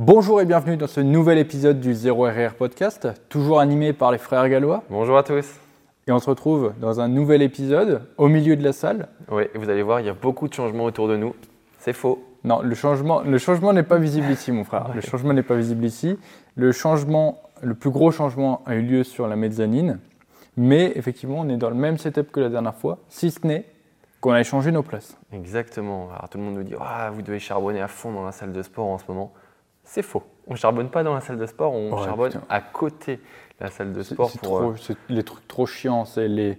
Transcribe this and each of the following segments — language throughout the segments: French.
Bonjour et bienvenue dans ce nouvel épisode du 0RR Podcast, toujours animé par les frères gallois. Bonjour à tous. Et on se retrouve dans un nouvel épisode au milieu de la salle. Oui, vous allez voir, il y a beaucoup de changements autour de nous. C'est faux. Non, le changement, le changement n'est pas visible ici, mon frère. Le changement n'est pas visible ici. Le changement, le plus gros changement a eu lieu sur la mezzanine. Mais effectivement, on est dans le même setup que la dernière fois, si ce n'est qu'on a échangé nos places. Exactement. Alors tout le monde nous dit ah, vous devez charbonner à fond dans la salle de sport en ce moment. C'est faux. On ne charbonne pas dans la salle de sport, on Ouais, charbonne putain. à côté de la salle de sport c'est pour. trop- euh, c'est les trucs trop chiants, c'est les,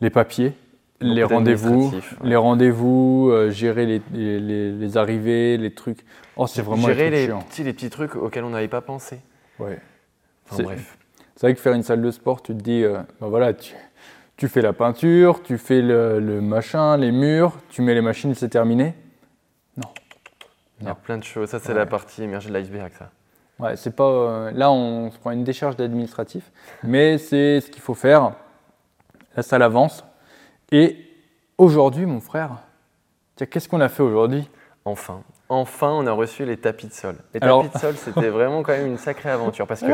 les papiers, les rendez-vous, ouais. les rendez-vous, euh, gérer les, les- arrivées, les trucs. Oh, c'est vraiment gérer les chiants. petits, les petits trucs auxquels on n'avait pas pensé. Ouais. Enfin C'est- bref. C'est vrai que faire une salle de sport, tu te dis, euh, ben voilà, tu, tu fais la peinture, tu fais le, le machin, les murs, tu mets les machines, c'est terminé. Il y a plein de choses. Ça, c'est Ouais. la partie émergée de l'iceberg, ça. Ouais, c'est pas. euh, là, on se prend une décharge d'administratif, mais c'est ce qu'il faut faire. La salle avance. Et aujourd'hui, mon frère, qu'est-ce qu'on a fait aujourd'hui? Enfin. Enfin, on a reçu les tapis de sol. Les Alors- tapis de sol, c'était vraiment quand même une sacrée aventure. Parce que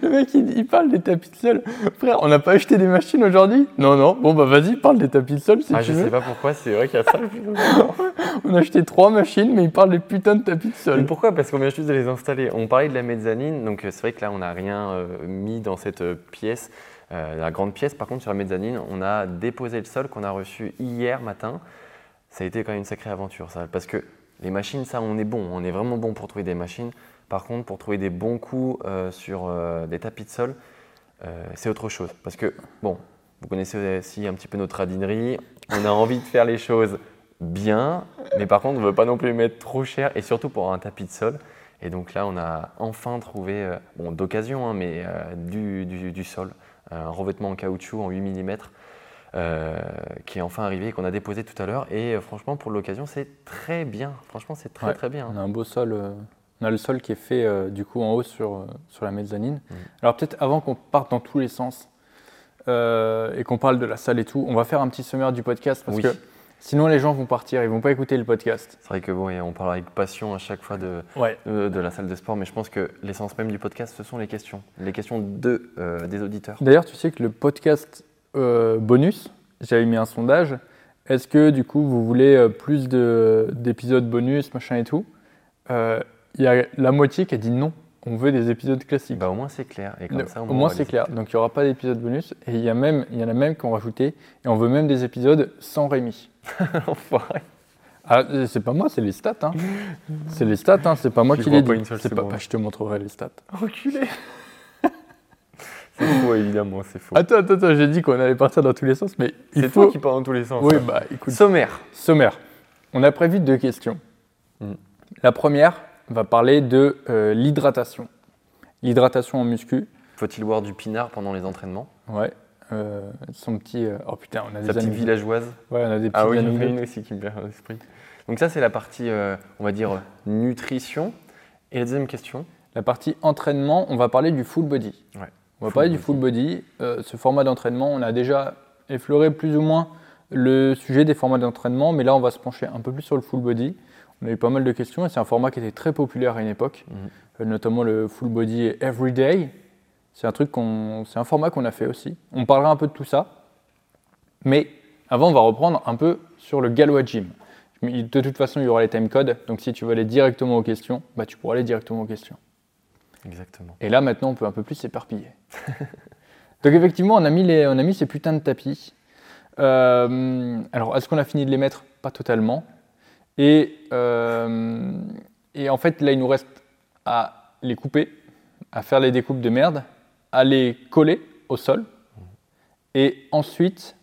Le mec, il, il parle des tapis de sol. Frère, on n'a pas acheté des machines aujourd'hui? Non, non. Bon, bah vas-y, parle des tapis de sol si ah, tu je veux. sais pas pourquoi, c'est vrai qu'il y a ça. On a acheté trois machines, mais il parle des putains de tapis de Mais sol. pourquoi? Parce qu'on vient juste de les installer. On parlait de la mezzanine, donc euh, c'est vrai que là, on n'a rien euh, mis dans cette euh, pièce, euh, la grande pièce. Par contre, sur la mezzanine, on a déposé le sol qu'on a reçu hier matin. Ça a été quand même une sacrée aventure, ça. Parce que les machines, ça, on est bon. On est vraiment bon pour trouver des machines. Par contre, pour trouver des bons coups euh, sur euh, des tapis de sol, euh, c'est autre chose. Parce que, bon, vous connaissez aussi un petit peu notre radinerie. On a envie de faire les choses bien, mais par contre, on ne veut pas non plus mettre trop cher, et surtout pour un tapis de sol. Et donc là, on a enfin trouvé, bon, d'occasion, hein, mais du, du- du sol, un revêtement en caoutchouc en 8 mm, euh, qui est enfin arrivé et qu'on a déposé tout à l'heure. Et euh, franchement, pour l'occasion, c'est très bien. Franchement, c'est très Ouais. très bien. On a un beau sol. euh, on a le sol qui est fait du coup en haut sur, sur la mezzanine. Mm. Alors peut-être avant qu'on parte dans tous les sens et qu'on parle de la salle et tout, on va faire un petit sommaire du podcast parce Oui. que sinon les gens vont partir, ils vont pas écouter le podcast. C'est vrai que bon, on parle avec passion à chaque fois de, Ouais. de, de la salle de sport, mais je pense que l'essence même du podcast, ce sont les questions. Les questions de, des auditeurs. D'ailleurs, tu sais que le podcast euh, bonus, j'avais mis un sondage. Est-ce que du coup vous voulez euh, plus de- d'épisodes bonus, machin et tout Euh, Il y a la moitié qui a dit non. On veut des épisodes classiques. Bah, au moins, c'est clair. Et comme Le- ça, au moins c'est clair. Donc il n'y aura pas d'épisode bonus. Et il y, a même, il y en a même qui ont rajouté. Et on veut même des épisodes sans Rémi. Enfoiré. Ah, c'est pas moi, c'est les stats. hein. c'est les stats, hein, c'est pas moi qui les pas dis. une seule C'est pas, bah, je te montrerai les stats. Enculé. C'est faux, évidemment, c'est faux. Attends, attends, attends, j'ai dit qu'on allait partir dans tous les sens, mais il C'est faut. toi qui parles dans tous les sens. Oui, hein. bah écoute. Sommaire. Sommaire. On a prévu deux questions. Mm. La première va parler de euh, l'hydratation. L'hydratation en muscu. Faut-il boire du pinard pendant les entraînements? Ouais. Euh, son petit. euh, oh putain, on a des Sa petite amis- villageoise? Ouais, on a des petits Ah oui, j'en ai anecdotes. une aussi qui me vient à l'esprit. Donc ça, c'est la partie, euh, on va dire, nutrition. Et la deuxième question? La partie entraînement, on va parler du full body. Ouais. On va parler du full body. Euh, ce format d'entraînement, on a déjà effleuré plus ou moins le sujet des formats d'entraînement, mais là, on va se pencher un peu plus sur le full body. On a eu pas mal de questions et c'est un format qui était très populaire à une époque, Mhm. euh, notamment le full body everyday. C'est un truc qu'on, c'est un format qu'on a fait aussi. On parlera un peu de tout ça, mais avant, on va reprendre un peu sur le Galois Gym. De toute façon, il y aura les timecodes, donc si tu veux aller directement aux questions, bah, tu pourras aller directement aux questions. Exactement. Et là, maintenant, on peut un peu plus s'éparpiller. Donc, effectivement, on a mis, les, on a mis ces putains de tapis. Euh, alors, est-ce qu'on a fini de les mettre? Pas totalement. Et, euh, et en fait, là, il nous reste à les couper, à faire les découpes de merde, à les coller au sol. Et ensuite,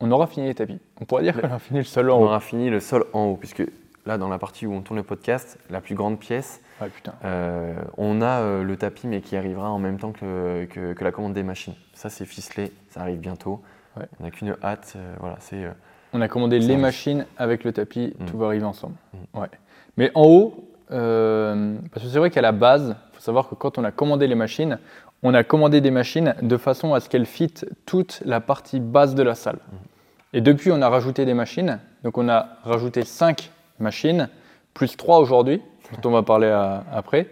on aura fini les tapis. On pourrait dire qu'on a fini le sol en On haut. aura fini le sol en haut, puisque là, dans la partie où on tourne le podcast, la plus grande pièce, Ouais, putain. euh, on a euh, le tapis, mais qui arrivera en même temps que, que- que la commande des machines. Ça, c'est ficelé, ça arrive bientôt. Ouais. On n'a qu'une hâte. euh, voilà, c'est. On a commandé les machines avec le tapis, Mm. tout va arriver ensemble. Mm. Ouais. Mais en haut, parce que c'est vrai qu'à la base, il faut savoir que quand on a commandé les machines, on a commandé des machines de façon à ce qu'elles fitent toute la partie basse de la salle. Et depuis, on a rajouté des machines. Donc on a rajouté 5 machines, plus 3 aujourd'hui. dont on va parler à- après.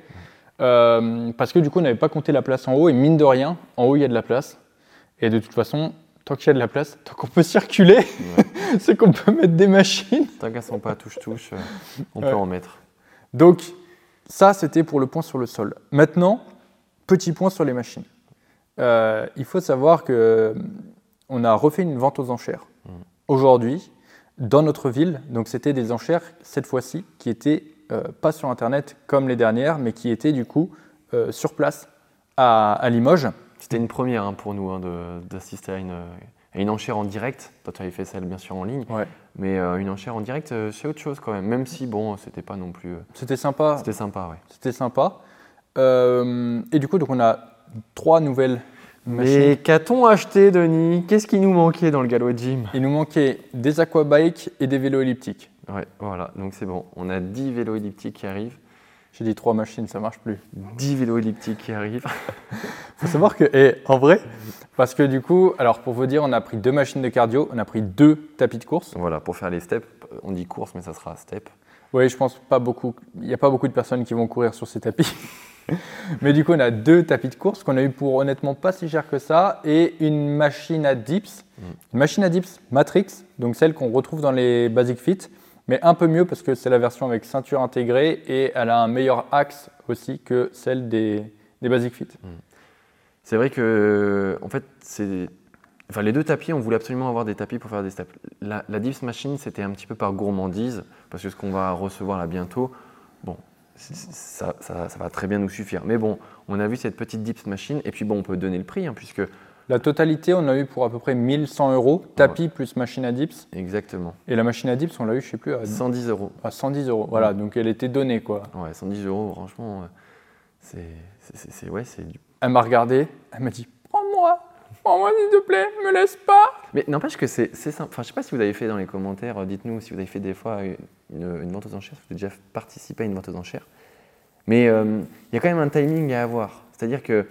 Euh, parce que du coup, on n'avait pas compté la place en haut, et mine de rien, en haut, il y a de la place. Et de toute façon, tant qu'il y a de la place, tant qu'on peut circuler, c'est qu'on peut mettre des machines. Tant qu'elles sont pas touche-touche, euh, on Ouais. peut en mettre. Donc, ça, c'était pour le point sur le sol. Maintenant, petit point sur les machines. Euh, il faut savoir que euh, on a refait une vente aux enchères Mm. aujourd'hui dans notre ville. Donc, c'était des enchères cette fois-ci qui étaient euh, pas sur Internet comme les dernières, mais qui étaient du coup euh, sur place à, à Limoges. C'était une première hein, pour nous hein, d'assister à une, à une enchère en direct. Toi, tu avais fait celle bien sûr en ligne, Ouais. mais euh, une enchère en direct, c'est autre chose quand même. Même si, bon, c'était pas non plus. C'était sympa. C'était sympa, ouais. C'était sympa. Et du coup, donc on a trois nouvelles machines. Mais qu'a-t-on acheté, Denis? Qu'est-ce qui nous manquait dans le Galway Gym? Il nous manquait des aquabikes et des vélos elliptiques. Ouais, voilà, donc c'est bon. On a 10 vélos elliptiques qui arrivent. J'ai dit trois machines, ça marche plus. 10 vélos elliptiques qui arrivent. faut savoir que, et en vrai, parce que du coup, alors pour vous dire, on a pris deux machines de cardio, on a pris deux tapis de course. voilà, pour faire les steps. On dit course, mais ça sera step. Oui, je pense pas beaucoup. Il n'y a pas beaucoup de personnes qui vont courir sur ces tapis. Mais du coup, on a deux tapis de course qu'on a eu pour honnêtement pas si cher que ça et une machine à dips. Une machine à dips Matrix, donc celle qu'on retrouve dans les Basic Fit, mais un peu mieux parce que c'est la version avec ceinture intégrée et elle a un meilleur axe aussi que celle des, des Basic Fit. C'est vrai que, en fait, c'est. Enfin, les deux tapis, on voulait absolument avoir des tapis pour faire des steps. La, dips machine, c'était un petit peu par gourmandise, parce que ce qu'on va recevoir là bientôt, bon, ça- ça va très bien nous suffire. Mais bon, on a vu cette petite dips machine, et puis bon, on peut donner le prix, hein, puisque. La totalité, on a eu pour à peu près 1100 euros, tapis plus machine à dips. Exactement. Et la machine à dips, on l'a eu, je sais plus, à, 110 euros. à 110 euros. Voilà, donc elle était donnée quoi. Ouais, 110 euros, franchement, euh, c'est. c'est- c'est- c'est- Ouais, c'est Elle m'a regardé, elle m'a dit Prends-moi, prends-moi s'il te plaît, me laisse pas. Mais n'empêche que c'est c'est simple. Enfin, je sais pas si vous avez fait dans les commentaires, euh, dites-nous si vous avez fait des fois une, une vente aux enchères, si vous avez déjà participé à une vente aux enchères. Mais euh, il y a quand même un timing à avoir. C'est-à-dire que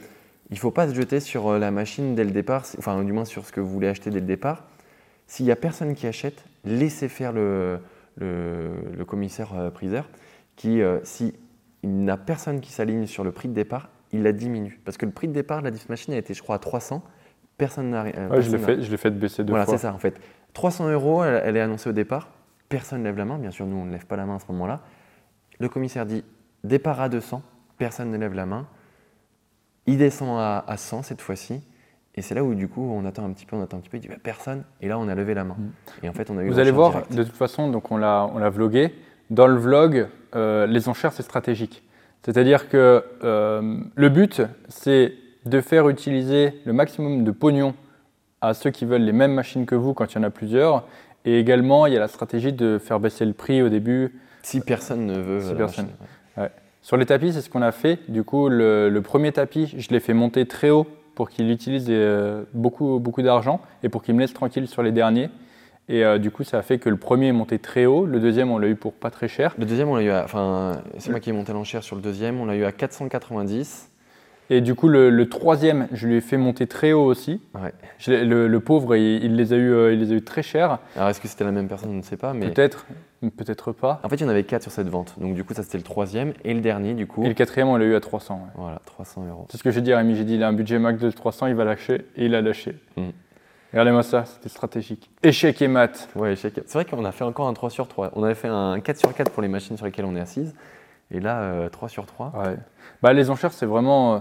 il ne faut pas se jeter sur euh, la machine dès le départ, enfin du moins sur ce que vous voulez acheter dès le départ. S'il n'y a personne qui achète, laissez faire le, le, le commissaire euh, priseur qui, euh, si n'a personne qui s'aligne sur le prix de départ, il la diminue. Parce que le prix de départ de la Machine a été, je crois, à 300. Personne n'a. euh, Ouais, je l'ai fait, je l'ai fait baisser deux voilà, fois. c'est ça en fait. 300 euros, elle, elle est annoncée au départ. Personne ne lève la main. Bien sûr, nous, on ne lève pas la main à ce moment-là. Le commissaire dit départ à 200. Personne ne lève la main. Il descend à, à 100 cette fois-ci. Et c'est là où, du coup, on attend un petit peu, on attend un petit peu. Il dit bah, personne. Et là, on a levé la main. Et en fait, on a eu. Mm. Vous le allez voir, direct. de toute façon, donc on l'a, on l'a vlogué. Dans le vlog, euh, les enchères, c'est stratégique. C'est-à-dire que euh, le but, c'est de faire utiliser le maximum de pognon à ceux qui veulent les mêmes machines que vous quand il y en a plusieurs. Et également, il y a la stratégie de faire baisser le prix au début. Si personne ne veut. Si personne. machine. Sur les tapis, c'est ce qu'on a fait. Du coup, le, le premier tapis, je l'ai fait monter très haut pour qu'il utilise euh, beaucoup, beaucoup d'argent et pour qu'il me laisse tranquille sur les derniers. Et euh, du coup, ça a fait que le premier est monté très haut. Le deuxième, on l'a eu pour pas très cher. Le deuxième, on l'a eu à. Enfin, c'est moi qui ai monté l'enchère sur le deuxième. On l'a eu à 490. Et du coup, le, le troisième, je lui ai fait monter très haut aussi. Ouais. Je le, le pauvre, il, il les a eu, euh, il les a eu très chers. Alors, est-ce que c'était la même personne? On ne sait pas. Mais Peut-être, peut-être pas. En fait, il y en avait 4 sur cette vente. Donc, du coup, ça, c'était le troisième. Et le dernier, du coup. Et le quatrième, on l'a eu à 300. ouais. Voilà, 300 euros. C'est ce que j'ai dit à Rémi. J'ai dit, il a un budget max de 300, il va lâcher. Et il a lâché. Mm. Regardez-moi ça, c'était stratégique. Échec et mat. Ouais, échec. C'est vrai qu'on a fait encore un 3 sur 3. On avait fait un 4 sur 4 pour les machines sur lesquelles on est assise. Et là, euh, 3 sur 3. Ouais. Bah, les enchères, c'est vraiment. euh,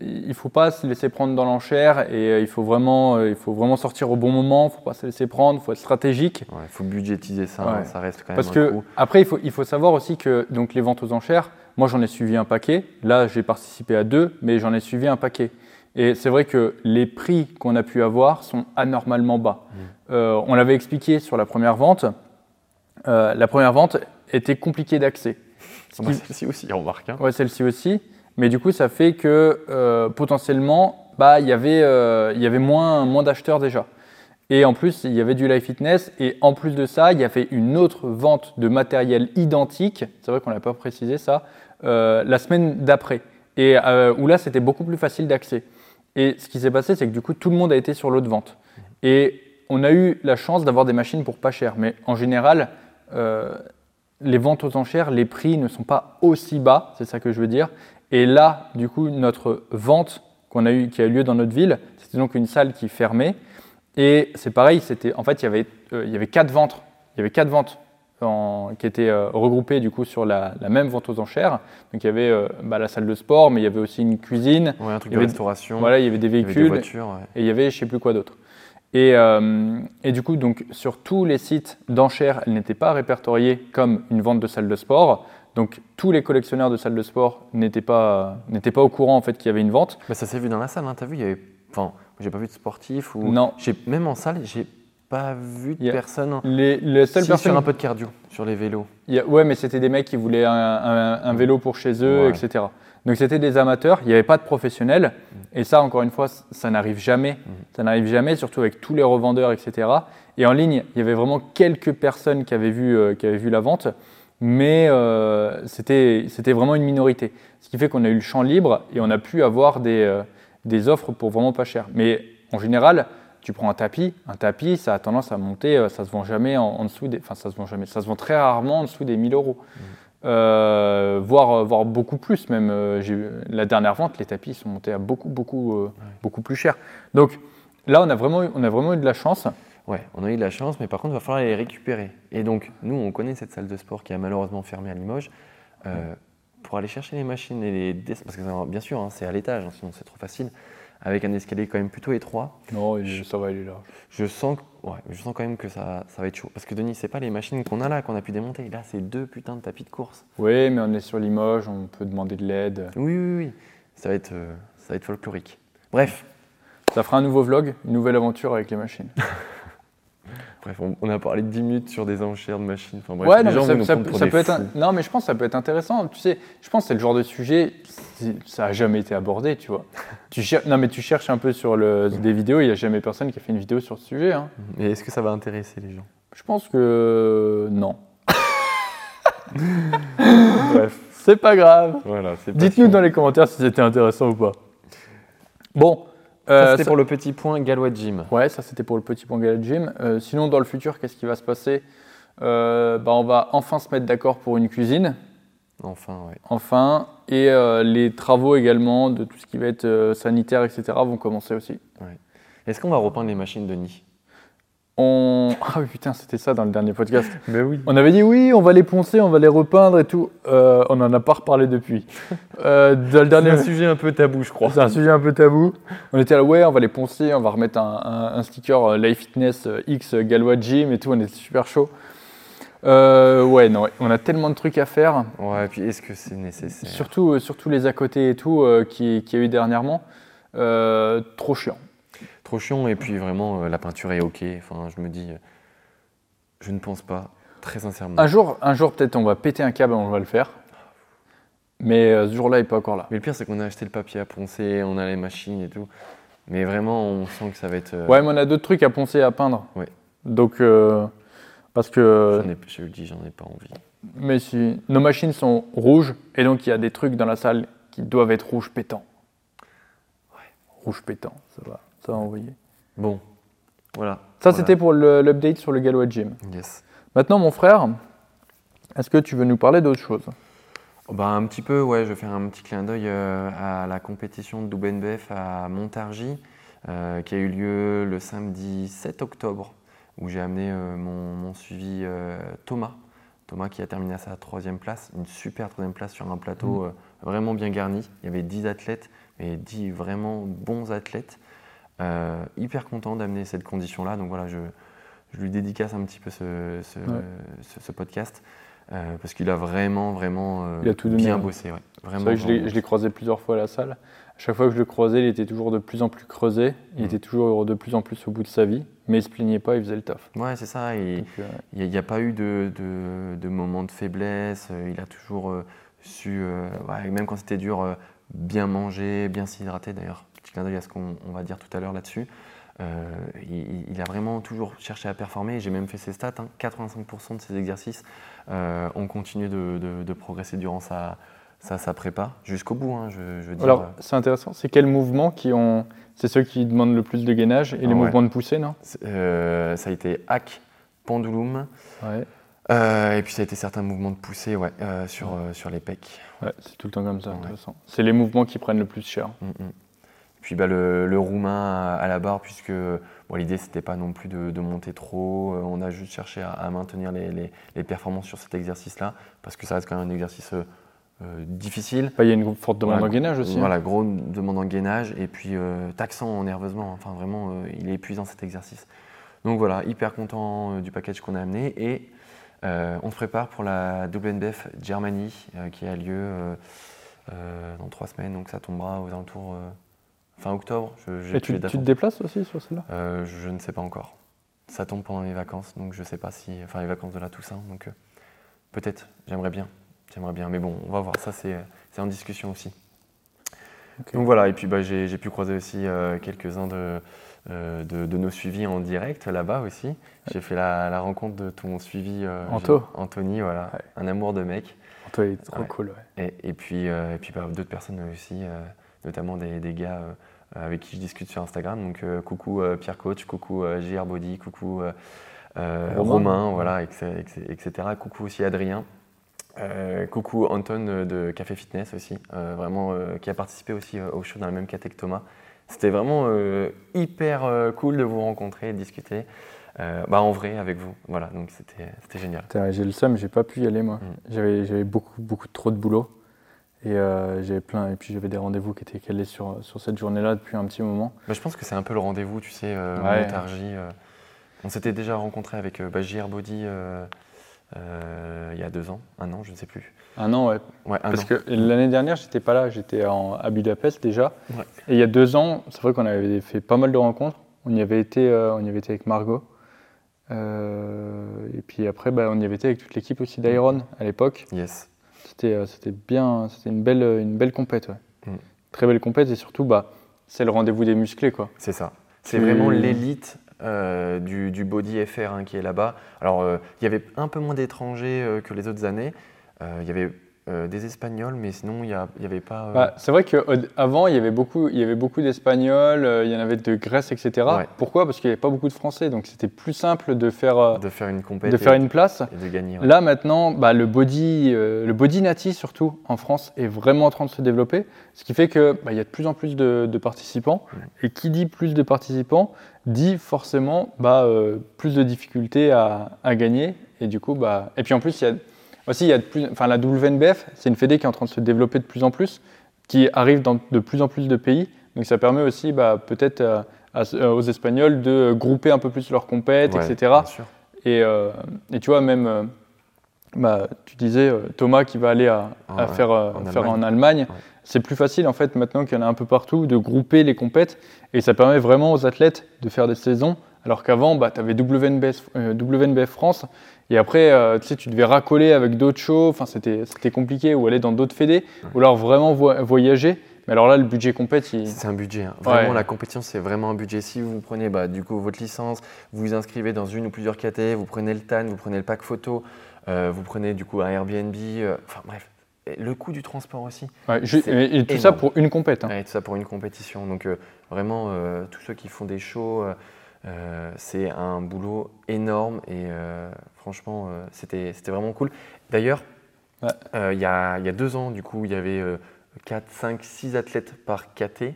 il ne faut pas se laisser prendre dans l'enchère et euh, il, faut vraiment, euh, il faut vraiment sortir au bon moment. Il ne faut pas se laisser prendre, il faut être stratégique. Il faut budgétiser ça. Ouais. ça reste quand même Parce un que, après, il faut, il faut savoir aussi que donc, les ventes aux enchères, moi j'en ai suivi un paquet. Là, j'ai participé à deux, mais j'en ai suivi un paquet. Et c'est vrai que les prix qu'on a pu avoir sont anormalement bas. Euh, on l'avait expliqué sur la première vente. Euh, la première vente était compliquée d'accès. Celle-ci aussi, remarque. hein. Ouais, celle-ci aussi. Mais du coup, ça fait que euh, potentiellement, bah, il y avait, euh, y avait moins, moins d'acheteurs déjà. Et en plus, il y avait du live fitness. Et en plus de ça, il y avait une autre vente de matériel identique. C'est vrai qu'on n'a pas précisé ça. euh, la semaine d'après. Et où là, c'était beaucoup plus facile d'accès. Et ce qui s'est passé, c'est que du coup, tout le monde a été sur l'autre vente. Et on a eu la chance d'avoir des machines pour pas cher. Mais en général, les ventes aux enchères, les prix ne sont pas aussi bas, c'est ça que je veux dire. Et là, du coup, notre vente qu'on a eu, qui a eu lieu dans notre ville, c'était donc une salle qui fermait. Et c'est pareil, c'était, en fait, il y, avait, euh, il y avait quatre ventes. Il y avait quatre ventes qui étaient euh, regroupées du coup sur la, même vente aux enchères. Donc il y avait euh, bah, la salle de sport, mais il y avait aussi une cuisine. un truc de restauration. Voilà, il y avait des véhicules. voitures, Et il y avait je sais plus quoi d'autre. Et, et, du coup, donc, sur tous les sites d'enchères, elle n'était pas répertoriée comme une vente de salle de sport. Donc tous les collectionneurs de salles de sport n'étaient pas, n'étaient pas au courant en fait qu'il y avait une vente. Mais ça s'est vu dans la salle, hein. tu as vu, il y avait... enfin, j'ai pas vu de sportif ou... Non. Même en salle, j'ai pas vu de personnes. Les, les seules personnes. Sur un peu de cardio, sur les vélos. Ouais, mais c'était des mecs qui voulaient un, vélo pour chez eux, etc. Donc c'était des amateurs, il n'y avait pas de professionnels. Mm. Et ça, encore une fois, ça n'arrive jamais. Mm. Ça n'arrive jamais, surtout avec tous les revendeurs, etc. Et en ligne, il y avait vraiment quelques personnes qui avaient vu, euh, qui avaient vu la vente mais euh, c'était vraiment une minorité. Ce qui fait qu'on a eu le champ libre et on a pu avoir des, euh, des, offres pour vraiment pas cher. Mais en général, tu prends un tapis, un tapis, ça a tendance à monter, euh, ça se vend jamais en, dessous des, enfin ça se vend jamais, ça se vend très rarement en dessous des 1000 euros, mmh. voire, voire beaucoup plus même. la dernière vente, les tapis sont montés à beaucoup beaucoup beaucoup plus cher. Donc là, on a vraiment on a vraiment eu de la chance. Ouais, on a eu de la chance, mais par contre, il va falloir les récupérer. Et donc, nous, on connaît cette salle de sport qui a malheureusement fermé à Limoges. Euh, pour aller chercher les machines et les parce que bien sûr, hein, c'est à l'étage, hein, sinon c'est trop facile, avec un escalier quand même plutôt étroit. Non, ça va aller là. Je sens, ouais, je sens quand même que ça, ça va être chaud. Parce que Denis, c'est pas les machines qu'on a là, qu'on a pu démonter. Là, c'est deux putains de tapis de course. Oui, mais on est sur Limoges, on peut demander de l'aide. Oui, oui, oui. Ça va être, euh, ça va être folklorique. Bref. Ça fera un nouveau vlog, une nouvelle aventure avec les machines. Bref, on, a parlé de 10 minutes sur des enchères de machines. Enfin, bref, ouais, non, ça, peut être non, mais je pense que ça peut être intéressant. Tu sais, je pense que c'est le genre de sujet, ça n'a jamais été abordé, tu vois. tu non, mais tu cherches un peu sur le, des vidéos, il n'y a jamais personne qui a fait une vidéo sur ce sujet. Hein. Mais est-ce que ça va intéresser les gens? Je pense que non. bref. C'est pas grave. Voilà, Dites-nous dans les commentaires si c'était intéressant ou pas. Bon, euh, c'était pour le petit point Galois Gym. Ouais, ça c'était pour le petit point Galois Gym. Euh, sinon, dans le futur, qu'est-ce qui va se passer euh, bah, On va enfin se mettre d'accord pour une cuisine. Enfin, ouais. Enfin. Et les travaux également de tout ce qui va être sanitaire, etc., vont commencer aussi. Ouais. Est-ce qu'on va repeindre les machines de nid on... Ah oui, putain, c'était ça dans le dernier podcast. Mais oui. On avait dit oui, on va les poncer, on va les repeindre et tout. Euh, on n'en a pas reparlé depuis. Euh, le dernier... C'est un sujet un peu tabou, je crois. C'est un sujet un peu tabou. On était là, ouais, on va les poncer, on va remettre un, sticker euh, Life Fitness X Galois Gym et tout, on était super chaud. ouais, non, on a tellement de trucs à faire. Ouais, et puis est-ce que c'est nécessaire? Surtout, surtout les à côté et tout qu'il qui y a eu dernièrement. trop chiant chiant. Et puis vraiment, euh, la peinture est ok. Enfin, je me dis, euh, je ne pense pas, très sincèrement. Un jour, un jour peut-être on va péter un câble, on va le faire. Mais euh, ce jour-là, il n'est pas encore là. Mais le pire, c'est qu'on a acheté le papier à poncer, on a les machines et tout. Mais vraiment, on sent que ça va être. Ouais, mais on a d'autres trucs à poncer et à peindre. Ouais. Donc, parce que. je le dis, j'en ai pas envie. Mais si nos machines sont rouges, et donc il y a des trucs dans la salle qui doivent être rouges pétants. Ouais. Rouge pétant, ça va. Ça va envoyer. Bon, voilà. Ça, c'était pour l'update sur le Galois Gym. Yes. Maintenant, mon frère, est-ce que tu veux nous parler d'autre chose? Bah, Un petit peu, ouais. Je vais faire un petit clin d'œil euh, à la compétition de WNBF à Montargis, euh, qui a eu lieu le samedi 7 octobre, où j'ai amené euh, mon, suivi Thomas. Thomas qui a terminé à sa troisième place, une super troisième place sur un plateau mmh. vraiment bien garni. Il y avait 10 athlètes, mais 10 vraiment bons athlètes. Euh, hyper content d'amener cette condition-là. Donc voilà, je, lui dédicace un petit peu ce, ce, podcast. Euh, parce qu'il a vraiment, vraiment euh, bien bossé. Vraiment, je l'ai croisé plusieurs fois à la salle. À chaque fois que je le croisais, il était toujours de plus en plus creusé. Il mm. était toujours de plus en plus au bout de sa vie. Mais il se plaignait pas, il faisait le taf. Ouais, c'est ça. Il n'y a, pas eu de, de, de moment de faiblesse. Il a toujours su, même quand c'était dur, bien manger, bien s'hydrater d'ailleurs petit clin d'œil à ce qu'on va dire tout à l'heure là-dessus. Euh, il, a vraiment toujours cherché à performer. J'ai même fait ses stats. 85% hein. de ses exercices euh, ont continué de, progresser durant sa, sa, prépa jusqu'au bout. Hein, je, je Alors, c'est intéressant. C'est quels mouvements qui ont. C'est ceux qui demandent le plus de gainage et les mouvements de poussée, non? Euh, Ça a été hack, pendulum. Euh, et puis ça a été certains mouvements de poussée ouais, euh, sur, euh, sur les pecs. Ouais, c'est tout le temps comme ça, Ouais. C'est les mouvements qui prennent le plus cher. Mm, mm. Puis bah, le, le roumain à, la barre, puisque bon, l'idée c'était pas non plus de, de monter trop, euh, on a juste cherché à, à maintenir les, les- les performances sur cet exercice-là, parce que ça reste quand même un exercice euh, euh, difficile. Bah, Il y a une forte demande Voilà, en gainage aussi. hein. Voilà, gros demande en gainage et puis euh, taxant nerveusement. Enfin, vraiment, euh, il est épuisant cet exercice. Donc voilà, hyper content du package qu'on a amené et on se prépare pour la WNBF Germany qui a lieu dans trois semaines. Donc ça tombera aux alentours fin octobre. Je, Et tu, tu te déplaces aussi sur celle-là? Euh, je ne sais pas encore. Ça tombe pendant les vacances, donc je sais pas si. Enfin, les vacances de la Toussaint, donc euh, peut-être. J'aimerais bien. J'aimerais bien. Mais bon, on va voir. Ça, c'est en discussion aussi. Donc voilà. Et puis, bah, j'ai pu croiser aussi euh, quelques-uns de, euh, de, de nos suivis en direct là-bas aussi. J'ai fait la, la rencontre de ton suivi. euh, Anto. Anthony, voilà. Ouais. Un amour de mec. Il est trop Ouais. cool. ouais. Et, et puis, et puis bah, d'autres personnes aussi, notamment des, des gars euh, avec qui je discute sur Instagram. Donc, euh, coucou euh, Pierre Coach, coucou euh, JR Body, coucou euh, euh, Romain. Romain, voilà, etc., etc. Coucou aussi Adrien. Euh, coucou Anton euh, de Café Fitness aussi, euh, vraiment euh, qui a participé aussi euh, au show dans la même caté que Thomas. C'était vraiment euh, hyper euh, cool de vous rencontrer et de discuter euh, bah, en vrai avec vous. Voilà, donc c'était génial. J'ai le seum, j'ai pas pu y aller moi. Mm. J'avais j'avais beaucoup, beaucoup trop de boulot. Et euh, j'avais plein. Et puis j'avais des rendez-vous qui étaient calés sur, sur cette journée-là depuis un petit moment. Bah, je pense que c'est un peu le rendez-vous, tu sais, euh, Ouais. Euh. on s'était déjà rencontré avec euh, bah, JR Body il y a deux ans, un an, je ne sais plus. Un an, ouais. Ouais, un Parce an. que l'année dernière, j'étais pas là, j'étais à Budapest déjà. Ouais. Et il y a deux ans, c'est vrai qu'on avait fait pas mal de rencontres. On y avait été, on y avait été avec Margot. Et puis après, bah, on y avait été avec toute l'équipe aussi d'Iron à l'époque. Yes. C'était, euh, c'était bien, c'était une belle, une belle compète. ouais. Mm. Très belle compète et surtout, bah, c'est le rendez-vous des musclés, quoi. C'est ça. C'est Tu- vraiment l'élite euh, du, du body FR hein, qui est là-bas. Alors, euh, il y avait un peu moins d'étrangers euh, que les autres années. Euh, Il y avait euh, des Espagnols, mais sinon, il n'y avait pas. euh, Bah, c'est vrai qu'avant, il y avait beaucoup, il y avait beaucoup d'Espagnols, euh, il y en avait de Grèce, etc. Ouais. Pourquoi? Parce qu'il n'y avait pas beaucoup de Français, donc c'était plus simple de faire, euh, de faire une compète de faire une place. et de gagner. ouais. Là maintenant, bah, le body, euh, le body nati surtout en France est vraiment en train de se développer, ce qui fait que bah, y a de plus en plus de, de participants. Et qui dit plus de participants dit forcément bah, euh, plus de difficultés à, à gagner. Et du coup, bah, et puis en plus il y a aussi il y a de plus, enfin la WNBF, c'est une fédé qui est en train de se développer de plus en plus, qui arrive dans de plus en plus de pays. Donc ça permet aussi bah, peut-être euh, à- aux Espagnols de grouper un peu plus leurs compètes, Ouais, etc. Et, euh, et tu vois, même, euh, bah, tu disais, euh, Thomas qui va aller à, faire, euh, en faire Allemagne. en Allemagne, Ouais. c'est plus facile en fait maintenant qu'il y en a un peu partout de grouper les compètes et ça permet vraiment aux athlètes de faire des saisons. Alors qu'avant, bah, tu avais WNBF, euh, WNBF France et après, euh, tu sais, tu devais racoler avec d'autres shows, enfin, c'était c'était compliqué ou aller dans d'autres fédés ou alors vraiment vo- voyager. Mais alors là, le budget compète, il... C'est un budget. hein. Vraiment, Ouais. la compétition, c'est vraiment un budget. Si vous prenez bah, du coup votre licence, vous vous inscrivez dans une ou plusieurs KT, vous prenez le TAN, vous prenez le pack photo, euh, vous prenez du coup un Airbnb, euh, enfin bref, Et le coût du transport aussi. Ouais, et, et tout ça pour une compète. hein. Ouais, tout ça pour une compétition. Donc euh, vraiment, tous ceux qui font des shows, euh, c'est un boulot énorme et euh, franchement, euh, c'était c'était vraiment cool. D'ailleurs, Ouais. euh, il y, a, il y a deux ans, du coup, il y avait euh, 4, 5, 6 athlètes par KT.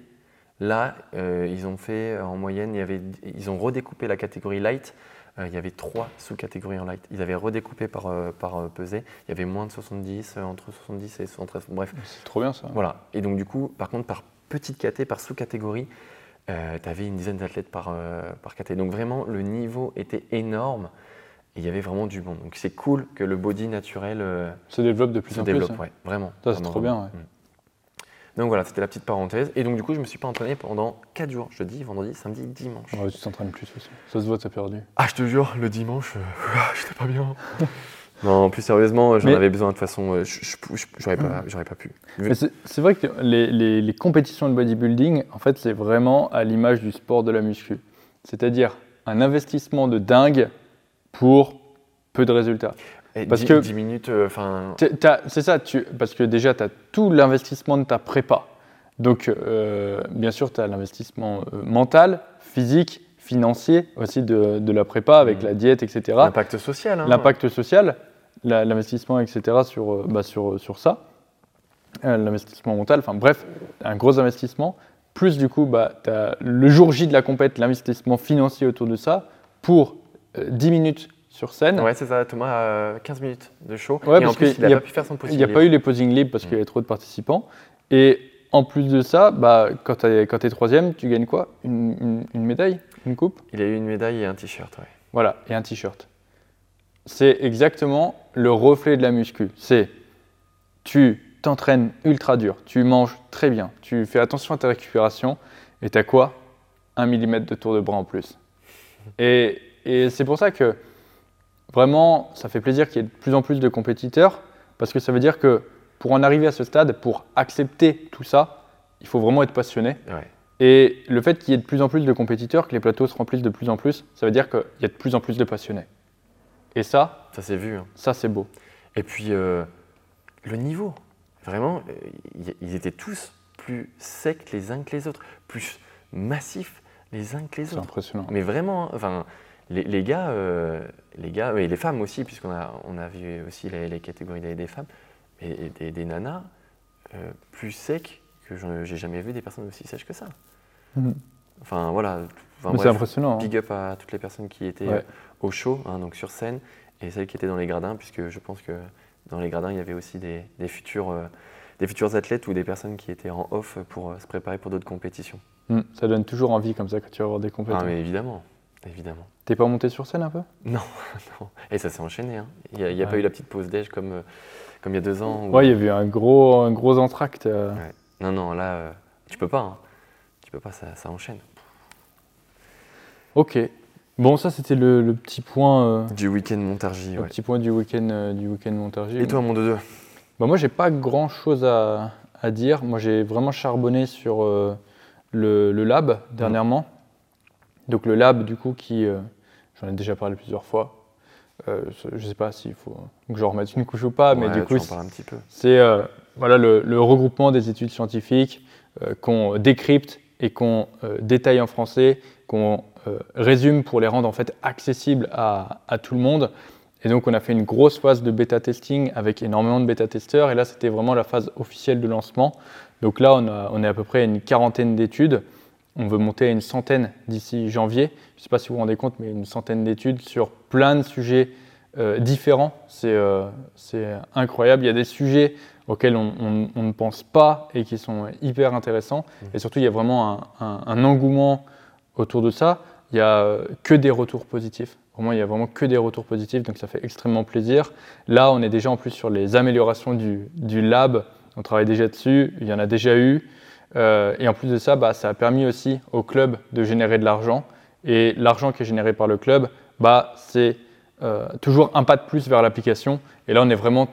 Là, ils ont fait en moyenne, y avait, ils ont redécoupé la catégorie light. Il y avait trois sous-catégories en light. Ils avaient redécoupé par, par pesée. Il y avait moins de 70, euh, entre 70 et 73. Bref, C'est trop bien ça. voilà. Et donc, du coup, par contre, par petite KT, par sous-catégorie, tu avais une dizaine d'athlètes par, euh, par. Donc, vraiment, le niveau était énorme et il y avait vraiment du bon. Donc, c'est cool que le body naturel euh, Se développe de plus se en développe. plus. hein. ouais, vraiment. Ça, c'est trop bien. Mm. Donc, voilà, c'était la petite parenthèse. Et donc, du coup, je me suis pas entraîné pendant 4 jours. Je te dis vendredi, samedi, dimanche. Ouais, tu t'entraînes plus aussi. Ça se voit, t'as perdu. Ah, je te jure, le dimanche, euh, j'étais pas bien. Non, plus sérieusement, j'en Mais- avais besoin de toute façon. euh, J'aurais pas, j'aurais pas pu. C'est vrai que les, les- les compétitions de bodybuilding, en fait, c'est vraiment à l'image du sport de la muscu. C'est-à-dire un investissement de dingue pour peu de résultats. Et Parce 10, que- 10 minutes, euh, enfin. C'est ça, tu, parce que déjà, tu as tout l'investissement de ta prépa. Donc, euh, bien sûr, tu as l'investissement euh, mental, physique, financier aussi de, de la prépa avec Mhm. la diète, etc. L'impact social. hein. L'impact social. L'investissement, etc., sur, euh, bah, sur, sur ça, euh, l'investissement mental, enfin bref, un gros investissement, plus du coup, bah, as le jour J de la compète, l'investissement financier autour de ça, pour 10 minutes sur scène. Ouais, c'est ça, Thomas a 15 minutes de show. Ouais, et en plus, il n'a pas pu faire son posing Il n'y a libre. pas eu les posing libres parce qu'il y avait trop de participants. Et en plus de ça, bah, quand tu es, troisième, tu gagnes quoi? Une, une- une médaille? Une coupe? Il a eu une médaille et un t-shirt, ouais. Voilà, et un t-shirt. C'est exactement le reflet de la muscu. C'est tu t'entraînes ultra dur, tu manges très bien, tu fais attention à ta récupération, et tu as quoi? Un millimètre de tour de bras en plus. Et, et c'est pour ça que vraiment, ça fait plaisir qu'il y ait de plus en plus de compétiteurs, parce que ça veut dire que pour en arriver à ce stade, pour accepter tout ça, il faut vraiment être passionné. Ouais. Et le fait qu'il y ait de plus en plus de compétiteurs, que les plateaux se remplissent de plus en plus, ça veut dire qu'il y a de plus en plus de passionnés. Et ça, Ça s'est vu. hein. ça c'est beau. Et puis, euh, le niveau. Vraiment, euh, ils étaient tous plus secs les uns que les autres, plus massifs les uns que les C'est autres. impressionnant. Mais vraiment, hein, enfin, les, les gars, euh, les gars, et les femmes aussi, puisqu'on a, on a vu aussi les, les catégories des, des femmes, et, et des, des nanas euh, plus secs que j'ai jamais vu des personnes aussi sèches que ça. Mhm. Enfin voilà. Enfin, c'est impressionnant. hein. Big up à toutes les personnes qui étaient Ouais. euh, au show, hein, donc sur scène, et celles qui étaient dans les gradins, puisque je pense que dans les gradins, il y avait aussi des, des futurs, euh, des futurs athlètes ou des personnes qui étaient en off pour euh, se préparer pour d'autres compétitions. Mm. Ça donne toujours envie comme ça quand tu vas voir des Ah, compétitions. mais évidemment, évidemment. T'es pas monté sur scène un peu? Non, non. Et ça s'est enchaîné. hein. Il n'y a, il y a pas eu la petite pause déj comme, comme il y a deux ans. où- Ouais, il y avait un gros, un gros entracte. euh. Non, non, là, tu peux pas. hein. Peux pas, ça, ça enchaîne. Ok. Bon, ça c'était le, le petit point, euh, Du week-end Montargis, le ouais. petit point du week-end, euh, du week-end Montargis. Et toi, mon dodo? Bah, moi, j'ai pas grand chose à, à dire. Moi, j'ai vraiment charbonné sur euh, le, le lab dernièrement. Donc, le lab, du coup, qui. euh, J'en ai déjà parlé plusieurs fois. Je sais pas s'il faut que je remette une couche ou pas, mais du coup, c'est voilà, le, le regroupement des études scientifiques qu'on décrypte et qu'on euh, détaille en français, qu'on euh, résume pour les rendre en fait accessibles à, tout le monde. Et donc on a fait une grosse phase de bêta testing avec énormément de bêta testeurs. Et là c'était vraiment la phase officielle de lancement. Donc là on, est à peu près à une quarantaine d'études. On veut monter à une centaine d'ici janvier. Je ne sais pas si vous vous rendez compte, mais une centaine d'études sur plein de sujets euh, différents. C'est incroyable. Il y a des sujets auxquels on, on- on ne pense pas et qui sont hyper intéressants. Et surtout, il y a vraiment un, un- un engouement autour de ça. Il n'y a euh, que des retours positifs. Vraiment, il y a vraiment que des retours positifs, donc ça fait extrêmement plaisir. Là, on est déjà en plus sur les améliorations du, du lab. On travaille déjà dessus. Il y en a déjà eu. Euh, et en plus de ça, bah, ça a permis aussi au club de générer de l'argent. Et l'argent qui est généré par le club, bah, c'est euh, toujours un pas de plus vers l'application. Et là, on est vraiment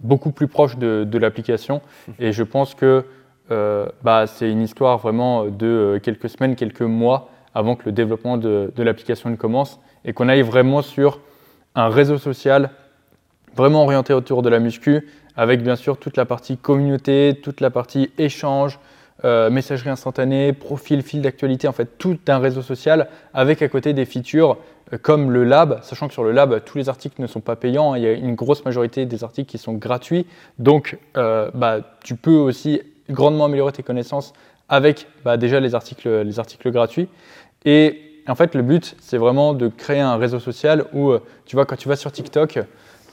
beaucoup plus proche de, de l'application. Et je pense que euh, bah, c'est une histoire vraiment de euh, quelques semaines, quelques mois avant que le développement de, de l'application ne commence et qu'on aille vraiment sur un réseau social vraiment orienté autour de la muscu, avec bien sûr toute la partie communauté, toute la partie échange, euh, messagerie instantanée, profil, fil d'actualité, en fait tout un réseau social avec à côté des features euh, comme le lab, sachant que sur le lab, tous les articles ne sont pas payants, il y a une grosse majorité des articles qui sont gratuits, donc euh, bah, tu peux aussi grandement améliorer tes connaissances avec bah, déjà les articles, les articles gratuits. Et en fait, le but, c'est vraiment de créer un réseau social où, tu vois, quand tu vas sur TikTok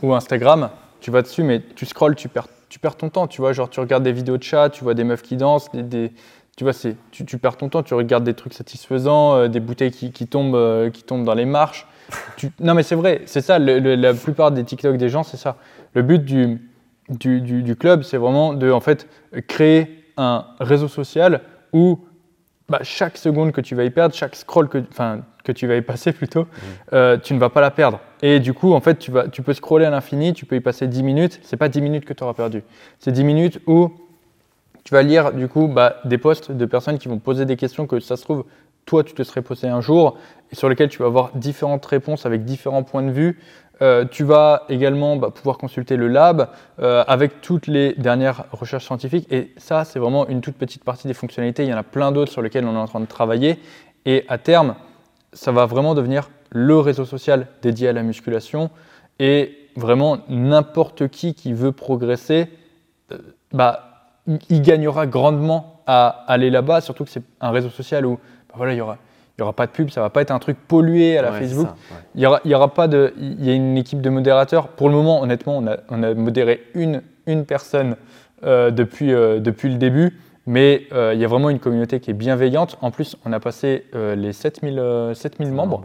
ou Instagram, tu vas dessus, mais tu scrolles, tu perds, tu perds ton temps, tu vois, genre tu regardes des vidéos de chat, tu vois des meufs qui dansent, des, tu vois, tu, perds ton temps, tu regardes des trucs satisfaisants, euh, des bouteilles qui, qui tombent, euh, qui tombent dans les marches. Non, mais c'est vrai, c'est ça, la plupart des TikTok des gens, c'est ça. Le but du, du, du- du club, c'est vraiment de en fait, créer un réseau social où bah, chaque seconde que tu vas y perdre, chaque scroll que, enfin, que tu vas y passer plutôt, euh, tu ne vas pas la perdre. Et du coup, en fait, tu, vas, tu peux scroller à l'infini, tu peux y passer 10 minutes. C'est pas 10 minutes que tu auras perdu. C'est 10 minutes où tu vas lire du coup bah, des posts de personnes qui vont poser des questions que ça se trouve, toi, tu te serais posé un jour et sur lesquelles tu vas avoir différentes réponses avec différents points de vue. Euh, tu vas également bah, pouvoir consulter le lab euh, avec toutes les dernières recherches scientifiques. Et ça, c'est vraiment une toute petite partie des fonctionnalités. Il y en a plein d'autres sur lesquelles on est en train de travailler. Et à terme, ça va vraiment devenir le réseau social dédié à la musculation. Et vraiment n'importe qui qui veut progresser, euh, bah, il gagnera grandement à aller là-bas, surtout que c'est un réseau social où bah, voilà, il y aura il n'y aura pas de pub, ça va pas être un truc pollué à la Facebook. Il y aura, il y aura pas de, il y a une équipe de modérateurs. Pour le moment, honnêtement, on a, on a modéré une, une personne euh, depuis, euh, depuis le début, mais euh, il y a vraiment une communauté qui est bienveillante. En plus, on a passé les 7000, 7000 membres,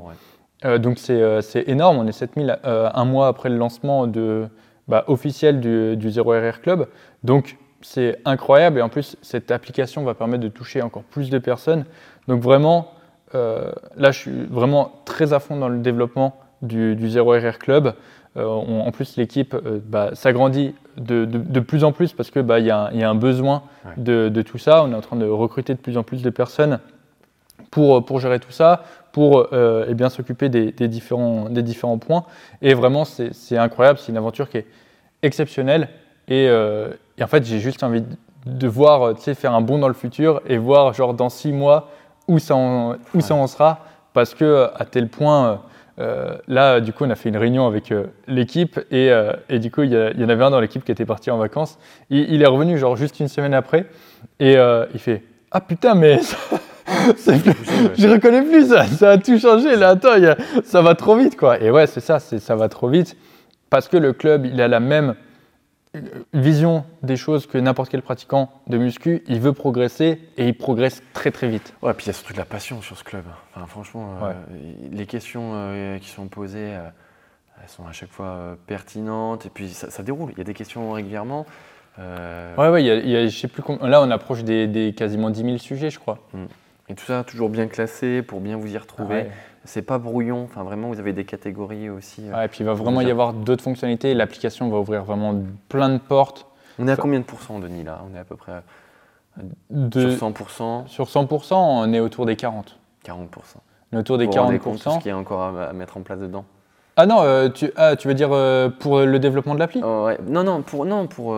donc c'est énorme. On est 7000 un mois après le lancement de, bah, officiel du, du 0RR Club, donc c'est incroyable. Et en plus, cette application va permettre de toucher encore plus de personnes. Donc vraiment là, je suis vraiment très à fond dans le développement du, du 0RR Club. Euh, en plus, l'équipe euh, bah, s'agrandit de, de, plus en plus parce qu'il bah, y, y, a un besoin de, de, tout ça. On est en train de recruter de plus en plus de personnes pour, pour gérer tout ça, pour euh, eh bien s'occuper des, des, différents, des différents points. Et vraiment, c'est incroyable. C'est une aventure qui est exceptionnelle. Et, et en fait, j'ai juste envie de voir, tu sais, faire un bond dans le futur et voir, genre, dans six mois, où ça en, où ça en sera, parce que à tel point, euh, là, du coup, on a fait une réunion avec euh, l'équipe et, euh, et, du coup, il y, en avait un dans l'équipe qui était parti en vacances. Il, il est revenu genre juste une semaine après et il fait Ah putain, mais je reconnais plus ça, ça a tout changé là. Attends, ça va trop vite quoi. Et ouais, c'est ça, ça va trop vite parce que le club, il a la même vision des choses que n'importe quel pratiquant de muscu. Il veut progresser et il progresse très très vite. Ouais, puis il y a surtout de la passion sur ce club. Enfin, franchement, euh, les questions euh, qui sont posées, euh, elles sont à chaque fois pertinentes et puis ça, déroule. Il y a des questions régulièrement. Ouais, ouais, il y a, je sais plus Là, on approche des, quasiment 10 000 sujets, je crois. Mm. Et tout ça toujours bien classé pour bien vous y retrouver. C'est pas brouillon, enfin vraiment vous avez des catégories aussi. Ouais, et puis il va vraiment y avoir d'autres fonctionnalités. L'application va ouvrir vraiment plein de portes. On est à combien de pourcents, Denis, là? On est à peu près de... sur 100% Sur 100%, on est autour des 40. 40%. On est autour des 40%. tout ce qu'il y a encore à, mettre en place dedans. Ah non, euh, tu, ah, tu veux dire euh, pour le développement de l'appli? Oh, ouais. Non, non, pour, non, pour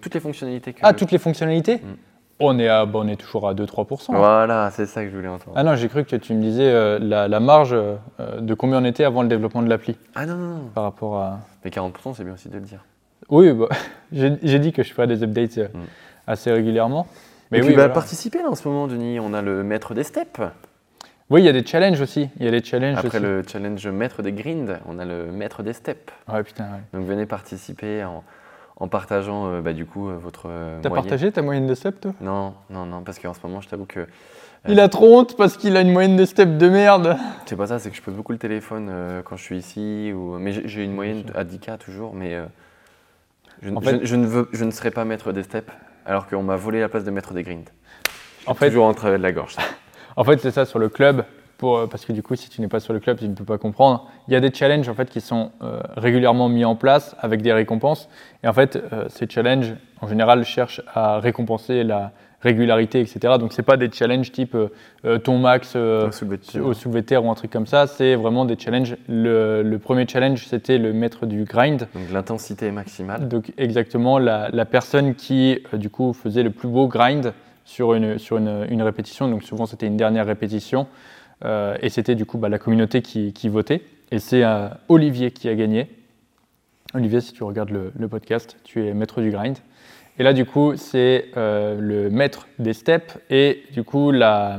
toutes les fonctionnalités. Que... Ah, toutes les fonctionnalités? Mm. On est, à, on est toujours à 2-3%. Voilà, c'est ça que je voulais entendre. Ah non, j'ai cru que tu me disais euh, la, marge euh, de combien on était avant le développement de l'appli. Ah non, non, non. Par rapport à. Mais 40%, c'est bien aussi de le dire. Oui, bah, j'ai dit que je ferais des updates euh, mm. assez régulièrement. Mais Et oui, puis, bah, participer là, en ce moment, Denis. On a le maître des steps. Oui, il y a des challenges aussi. Il y a des challenges Après le challenge maître des grinds, on a le maître des steps. Ouais, putain, ouais. Donc venez participer en en partageant euh, bah, du coup euh, votre euh, T'as partagé ta moyenne de step toi? Non, non, non, parce qu'en ce moment je t'avoue que... Il a trop honte parce qu'il a une moyenne de step de merde. C'est pas ça, c'est que je pose beaucoup le téléphone quand je suis ici. Ou... Mais j'ai une moyenne à 10K toujours, mais je, je, ne veux, je ne serai pas maître des steps alors qu'on m'a volé la place de maître des grinds. En fait, toujours en travers de la gorge. en fait, c'est ça sur le club. Euh, parce que du coup, si tu n'es pas sur le club, tu ne peux pas comprendre. Il y a des challenges en fait qui sont euh, régulièrement mis en place avec des récompenses. Et en fait, euh, ces challenges, en général, cherchent à récompenser la régularité, etc. Donc, c'est pas des challenges type ton max au soulevé terre ou un truc comme ça. C'est vraiment des challenges. Le, premier challenge, c'était le maître du grind. Donc, l'intensité maximale. Donc, exactement, la, la personne qui, du coup, faisait le plus beau grind sur une, sur une, une répétition. Donc, souvent, c'était une dernière répétition. Euh, et c'était du coup bah, la communauté qui, votait. Et c'est euh, Olivier qui a gagné. Olivier, si tu regardes le, podcast, tu es maître du grind. Et là, du coup, c'est euh, le maître des steps. Et du coup, la,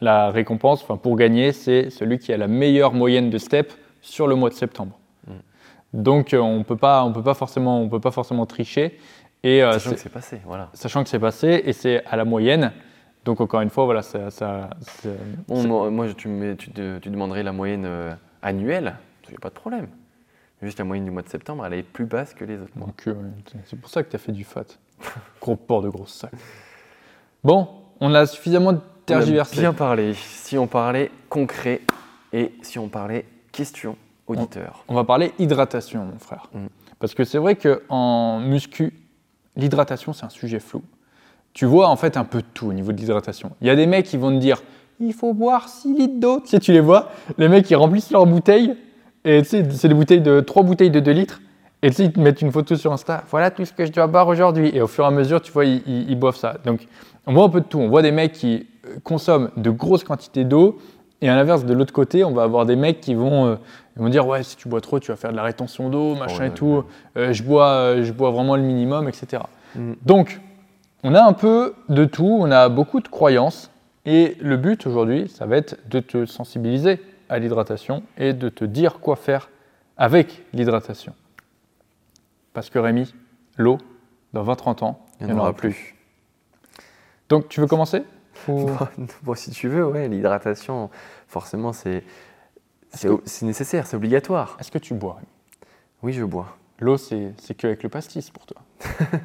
la récompense pour gagner, c'est celui qui a la meilleure moyenne de steps sur le mois de septembre. Mm. Donc, on ne peut pas forcément tricher. Et, sachant que c'est passé, voilà. Sachant que c'est passé, et c'est à la moyenne. Donc encore une fois, voilà, ça. ça, moi, tu, tu, demanderais la moyenne euh, annuelle, il n'y a pas de problème. Juste la moyenne du mois de septembre, elle est plus basse que les autres mois. Euh, c'est pour ça que tu as fait du fat. Gros port de grosse sac. Bon, on a suffisamment tergiversé. On a bien parlé. Si on parlait concret et si on parlait question auditeur. On, va parler hydratation, mon frère. Mm. Parce que c'est vrai qu'en muscu, l'hydratation, c'est un sujet flou tu vois en fait un peu tout au niveau de l'hydratation. Il y a des mecs qui vont te dire il faut boire 6 litres d'eau. Tu sais, tu les vois, les mecs qui remplissent leurs bouteilles, et tu sais, c'est des bouteilles de 3 bouteilles de 2 litres, et tu sais, ils te mettent une photo sur Insta, voilà tout ce que je dois boire aujourd'hui. Et au fur et à mesure, tu vois, ils, boivent ça. Donc, on voit un peu de tout. On voit des mecs qui euh, consomment de grosses quantités d'eau, Et à l'inverse, de l'autre côté, on va avoir des mecs qui vont, euh, ils vont dire ouais, si tu bois trop, tu vas faire de la rétention d'eau, machin ouais, et tout. Euh, je bois, euh, je bois vraiment le minimum, etc. Mm. Donc, on a un peu de tout, on a beaucoup de croyances, et le but aujourd'hui, ça va être de te sensibiliser à l'hydratation et de te dire quoi faire avec l'hydratation. Parce que Rémi, l'eau, dans 20-30 ans, il n'y en aura plus. Donc, tu veux commencer Ou- Bon, si tu veux, ouais, l'hydratation, forcément, c'est c'est c'est nécessaire, c'est obligatoire. Est-ce que tu bois Rémi? Oui, je bois. L'eau, c'est c'est que avec le pastis pour toi.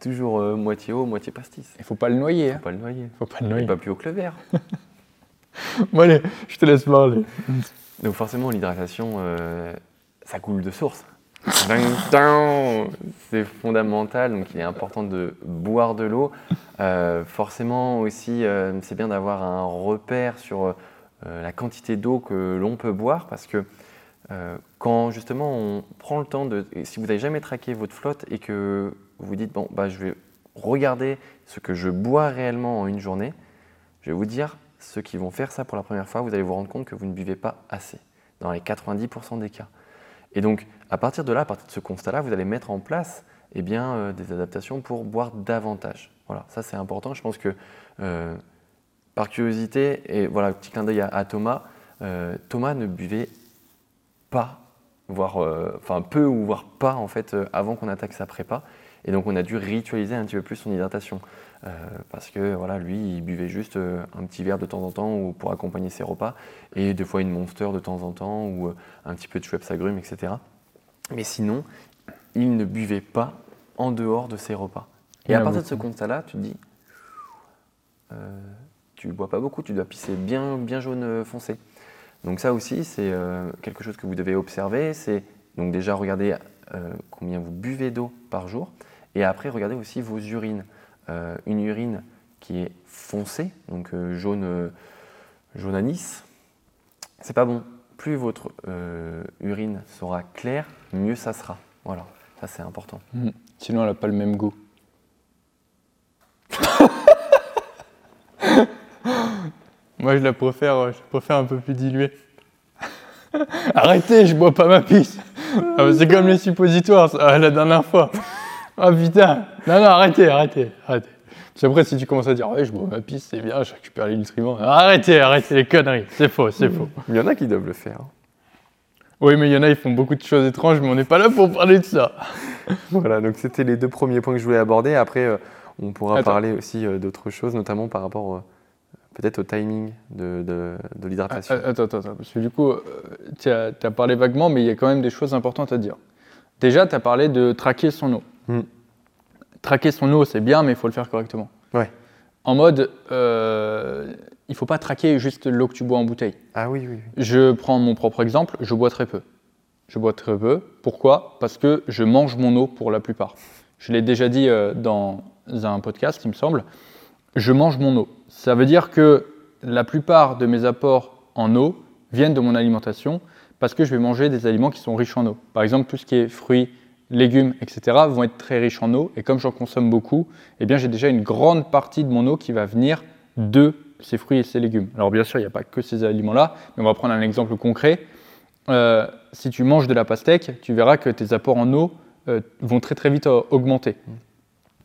C'est toujours euh, moitié eau, moitié pastis. Il faut pas le noyer. Faut Hein. pas le noyer. faut pas le noyer. pas plus haut que le verre. Bon, allez, je te laisse parler. Donc forcément, l'hydratation, euh, ça coule de source. C'est fondamental, donc il est important de boire de l'eau. Euh, forcément aussi, euh, c'est bien d'avoir un repère sur la quantité d'eau que l'on peut boire, parce que quand justement on prend le temps de, si vous n'avez jamais traqué votre flotte et que vous vous dites bon bah je vais regarder ce que je bois réellement en une journée, je vais vous dire ceux qui vont faire ça pour la première fois, vous allez vous rendre compte que vous ne buvez pas assez dans les 90% des cas. Et donc, à partir de là, à partir de ce constat-là, vous allez mettre en place eh bien, euh, des adaptations pour boire davantage. Voilà, ça c'est important. Je pense que euh, par curiosité, et voilà, petit clin d'œil à, Thomas, euh, Thomas ne buvait pas, voire, enfin peu ou voire pas en fait, avant qu'on attaque sa prépa. Et donc on a dû ritualiser un petit peu plus son hydratation. Euh, parce que voilà, lui, il buvait juste euh, un petit verre de temps en temps ou pour accompagner ses repas, et deux fois une Monster de temps en temps, ou euh, un petit peu de Schweppes agrumes, etc. Mais sinon, il ne buvait pas en dehors de ses repas. Et à partir de ce constat-là, tu te dis, euh, tu bois pas beaucoup, tu dois pisser bien, bien jaune foncé. Donc ça aussi, c'est euh, quelque chose que vous devez observer. C'est donc déjà regarder euh, combien vous buvez d'eau par jour, et après regarder aussi vos urines. Euh, une urine qui est foncée, donc euh, jaune, euh, jaune anis, c'est pas bon. Plus votre urine sera claire, mieux ça sera. Voilà, ça c'est important. Hmm. Sinon, elle n'a pas le même goût. Moi, je la préfère, je préfère un peu plus diluée. Arrêtez, je bois pas ma pisse. Ah, c'est comme les suppositoires, la dernière fois. Ah putain. Non, non, arrêtez, arrêtez, arrêtez. Puis après, si tu commences à dire, ouais, je bois ma pisse, c'est bien, je récupère les nutriments. Arrêtez, arrêtez les conneries. C'est faux, c'est faux. Il y en a qui doivent le faire. Oui, mais il y en a, ils font beaucoup de choses étranges, mais on n'est pas là pour parler de ça. Voilà, donc c'était les deux premiers points que je voulais aborder. Après, euh, on pourra Attends. parler aussi euh, d'autres choses, notamment par rapport euh, peut-être au timing de, de- de l'hydratation. Ah, Attends, attends, attends, parce que du coup, tu as, parlé vaguement, mais il y a quand même des choses importantes à dire. Déjà, tu as parlé de traquer son eau. Hmm. Traquer son eau, c'est bien, mais il faut le faire correctement. Ouais. En mode, euh, il ne faut pas traquer juste l'eau que tu bois en bouteille. Ah oui, oui, oui. Je prends mon propre exemple, je bois très peu. Je bois très peu. Pourquoi? Parce que je mange mon eau pour la plupart. Je l'ai déjà dit euh, dans un podcast, il me semble. Je mange mon eau. Ça veut dire que la plupart de mes apports en eau viennent de mon alimentation parce que je vais manger des aliments qui sont riches en eau. Par exemple, tout ce qui est fruits, légumes, etc. vont être très riches en eau. Et comme j'en consomme beaucoup, eh bien, j'ai déjà une grande partie de mon eau qui va venir de ces fruits et ces légumes. Alors bien sûr, il n'y a pas que ces aliments-là, mais on va prendre un exemple concret. Euh, si tu manges de la pastèque, tu verras que tes apports en eau euh, vont très très vite augmenter.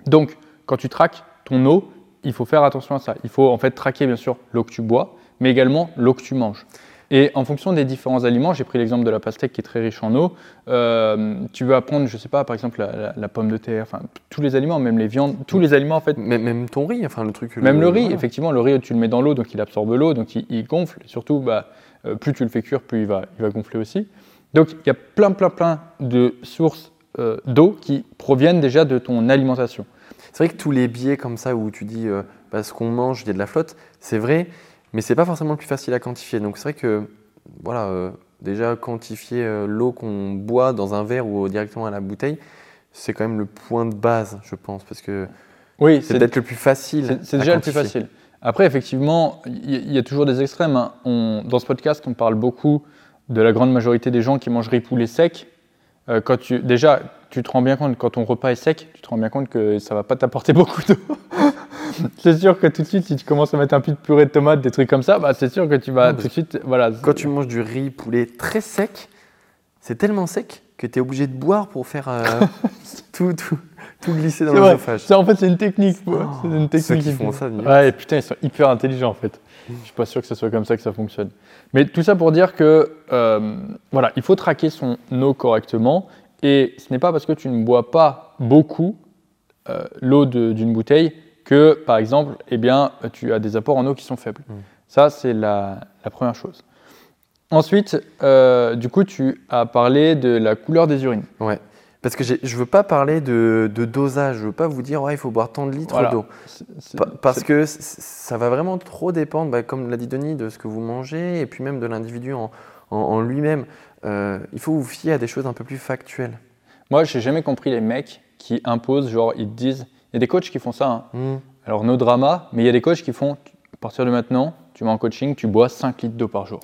Donc, quand tu traques ton eau, il faut faire attention à ça. Il faut en fait traquer bien sûr l'eau que tu bois, mais également l'eau que tu manges. Et en fonction des différents aliments, j'ai pris l'exemple de la pastèque qui est très riche en eau. euh, tu vas prendre, je sais pas, par exemple la, la- la pomme de terre, enfin tous les aliments, même les viandes, tous les aliments en fait Même, même ton riz, enfin le truc. même le riz, voilà. effectivement, le riz, tu le mets dans l'eau, donc il absorbe l'eau, donc il, il gonfle. Surtout, bah, euh, plus tu le fais cuire, plus il va, il va gonfler aussi. Donc, il y a plein, plein, plein de sources euh, d'eau qui proviennent déjà de ton alimentation. C'est vrai que tous les biais comme ça où tu dis euh, bah, ce qu'on mange, il y a de la flotte, c'est vrai, mais c'est pas forcément le plus facile à quantifier. Donc c'est vrai que voilà, euh, déjà quantifier euh, l'eau qu'on boit dans un verre ou directement à la bouteille, c'est quand même le point de base, je pense, parce que Oui, c'est peut-être le plus facile. C'est déjà le plus facile. Après, effectivement, il y, a toujours des extrêmes. hein. On- dans ce podcast, on parle beaucoup de la grande majorité des gens qui mangent riz poulet sec. Euh, quand tu, déjà, tu te rends bien compte, quand ton repas est sec, tu te rends bien compte que ça va pas t'apporter beaucoup d'eau. c'est sûr que tout de suite, si tu commences à mettre un peu de purée de tomates, des trucs comme ça, bah, c'est sûr que tu vas Non, tout de suite. Voilà. Quand tu manges du riz poulet très sec, c'est tellement sec que tu es obligé de boire pour faire euh, tout, tout, tout glisser dans l'œsophage. Ça, en fait, c'est une technique. Oh, c'est une technique. ceux qui font ça. Ouais, putain, ils sont hyper intelligents en fait. Je suis pas sûr que ce soit comme ça que ça fonctionne. Mais tout ça pour dire que euh, voilà, il faut traquer son eau correctement. Et ce n'est pas parce que tu ne bois pas beaucoup euh, l'eau d'une bouteille que, par exemple, eh bien, tu as des apports en eau qui sont faibles. Mm. Ça, c'est la, la première chose. Ensuite, euh, du coup, tu as parlé de la couleur des urines. Ouais. Parce que je veux pas parler de, de dosage, je veux pas vous dire ouais, il faut boire tant de litres Voilà. d'eau. Parce que ça va vraiment trop dépendre, bah, comme l'a dit Denis, de ce que vous mangez et puis même de l'individu en, en- en lui-même. Euh, il faut vous fier à des choses un peu plus factuelles. Moi, j'ai jamais compris les mecs qui imposent, genre, ils te disent. Il y a des coachs qui font ça. hein. Hmm. Alors, no drama, mais il y a des coachs qui font, à partir de maintenant, tu vas en coaching, tu bois 5 litres d'eau par jour.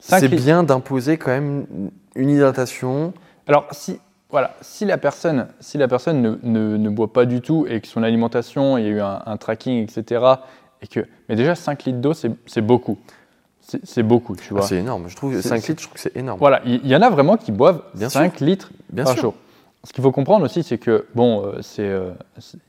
C'est bien d'imposer quand même une hydratation. Alors, si, voilà, si la personne, si la personne ne, ne- ne boit pas du tout et que son alimentation, il y a eu un, un tracking, etc., et que, mais déjà 5 litres d'eau, c'est beaucoup. C'est beaucoup, tu Ah, vois. c'est énorme, je trouve C'est- 5 c'est- litres, je trouve que c'est énorme. Voilà, il y, en a vraiment qui boivent Bien 5 litres Bien par sûr. jour. Ce qu'il faut comprendre aussi, c'est que, bon, euh, euh,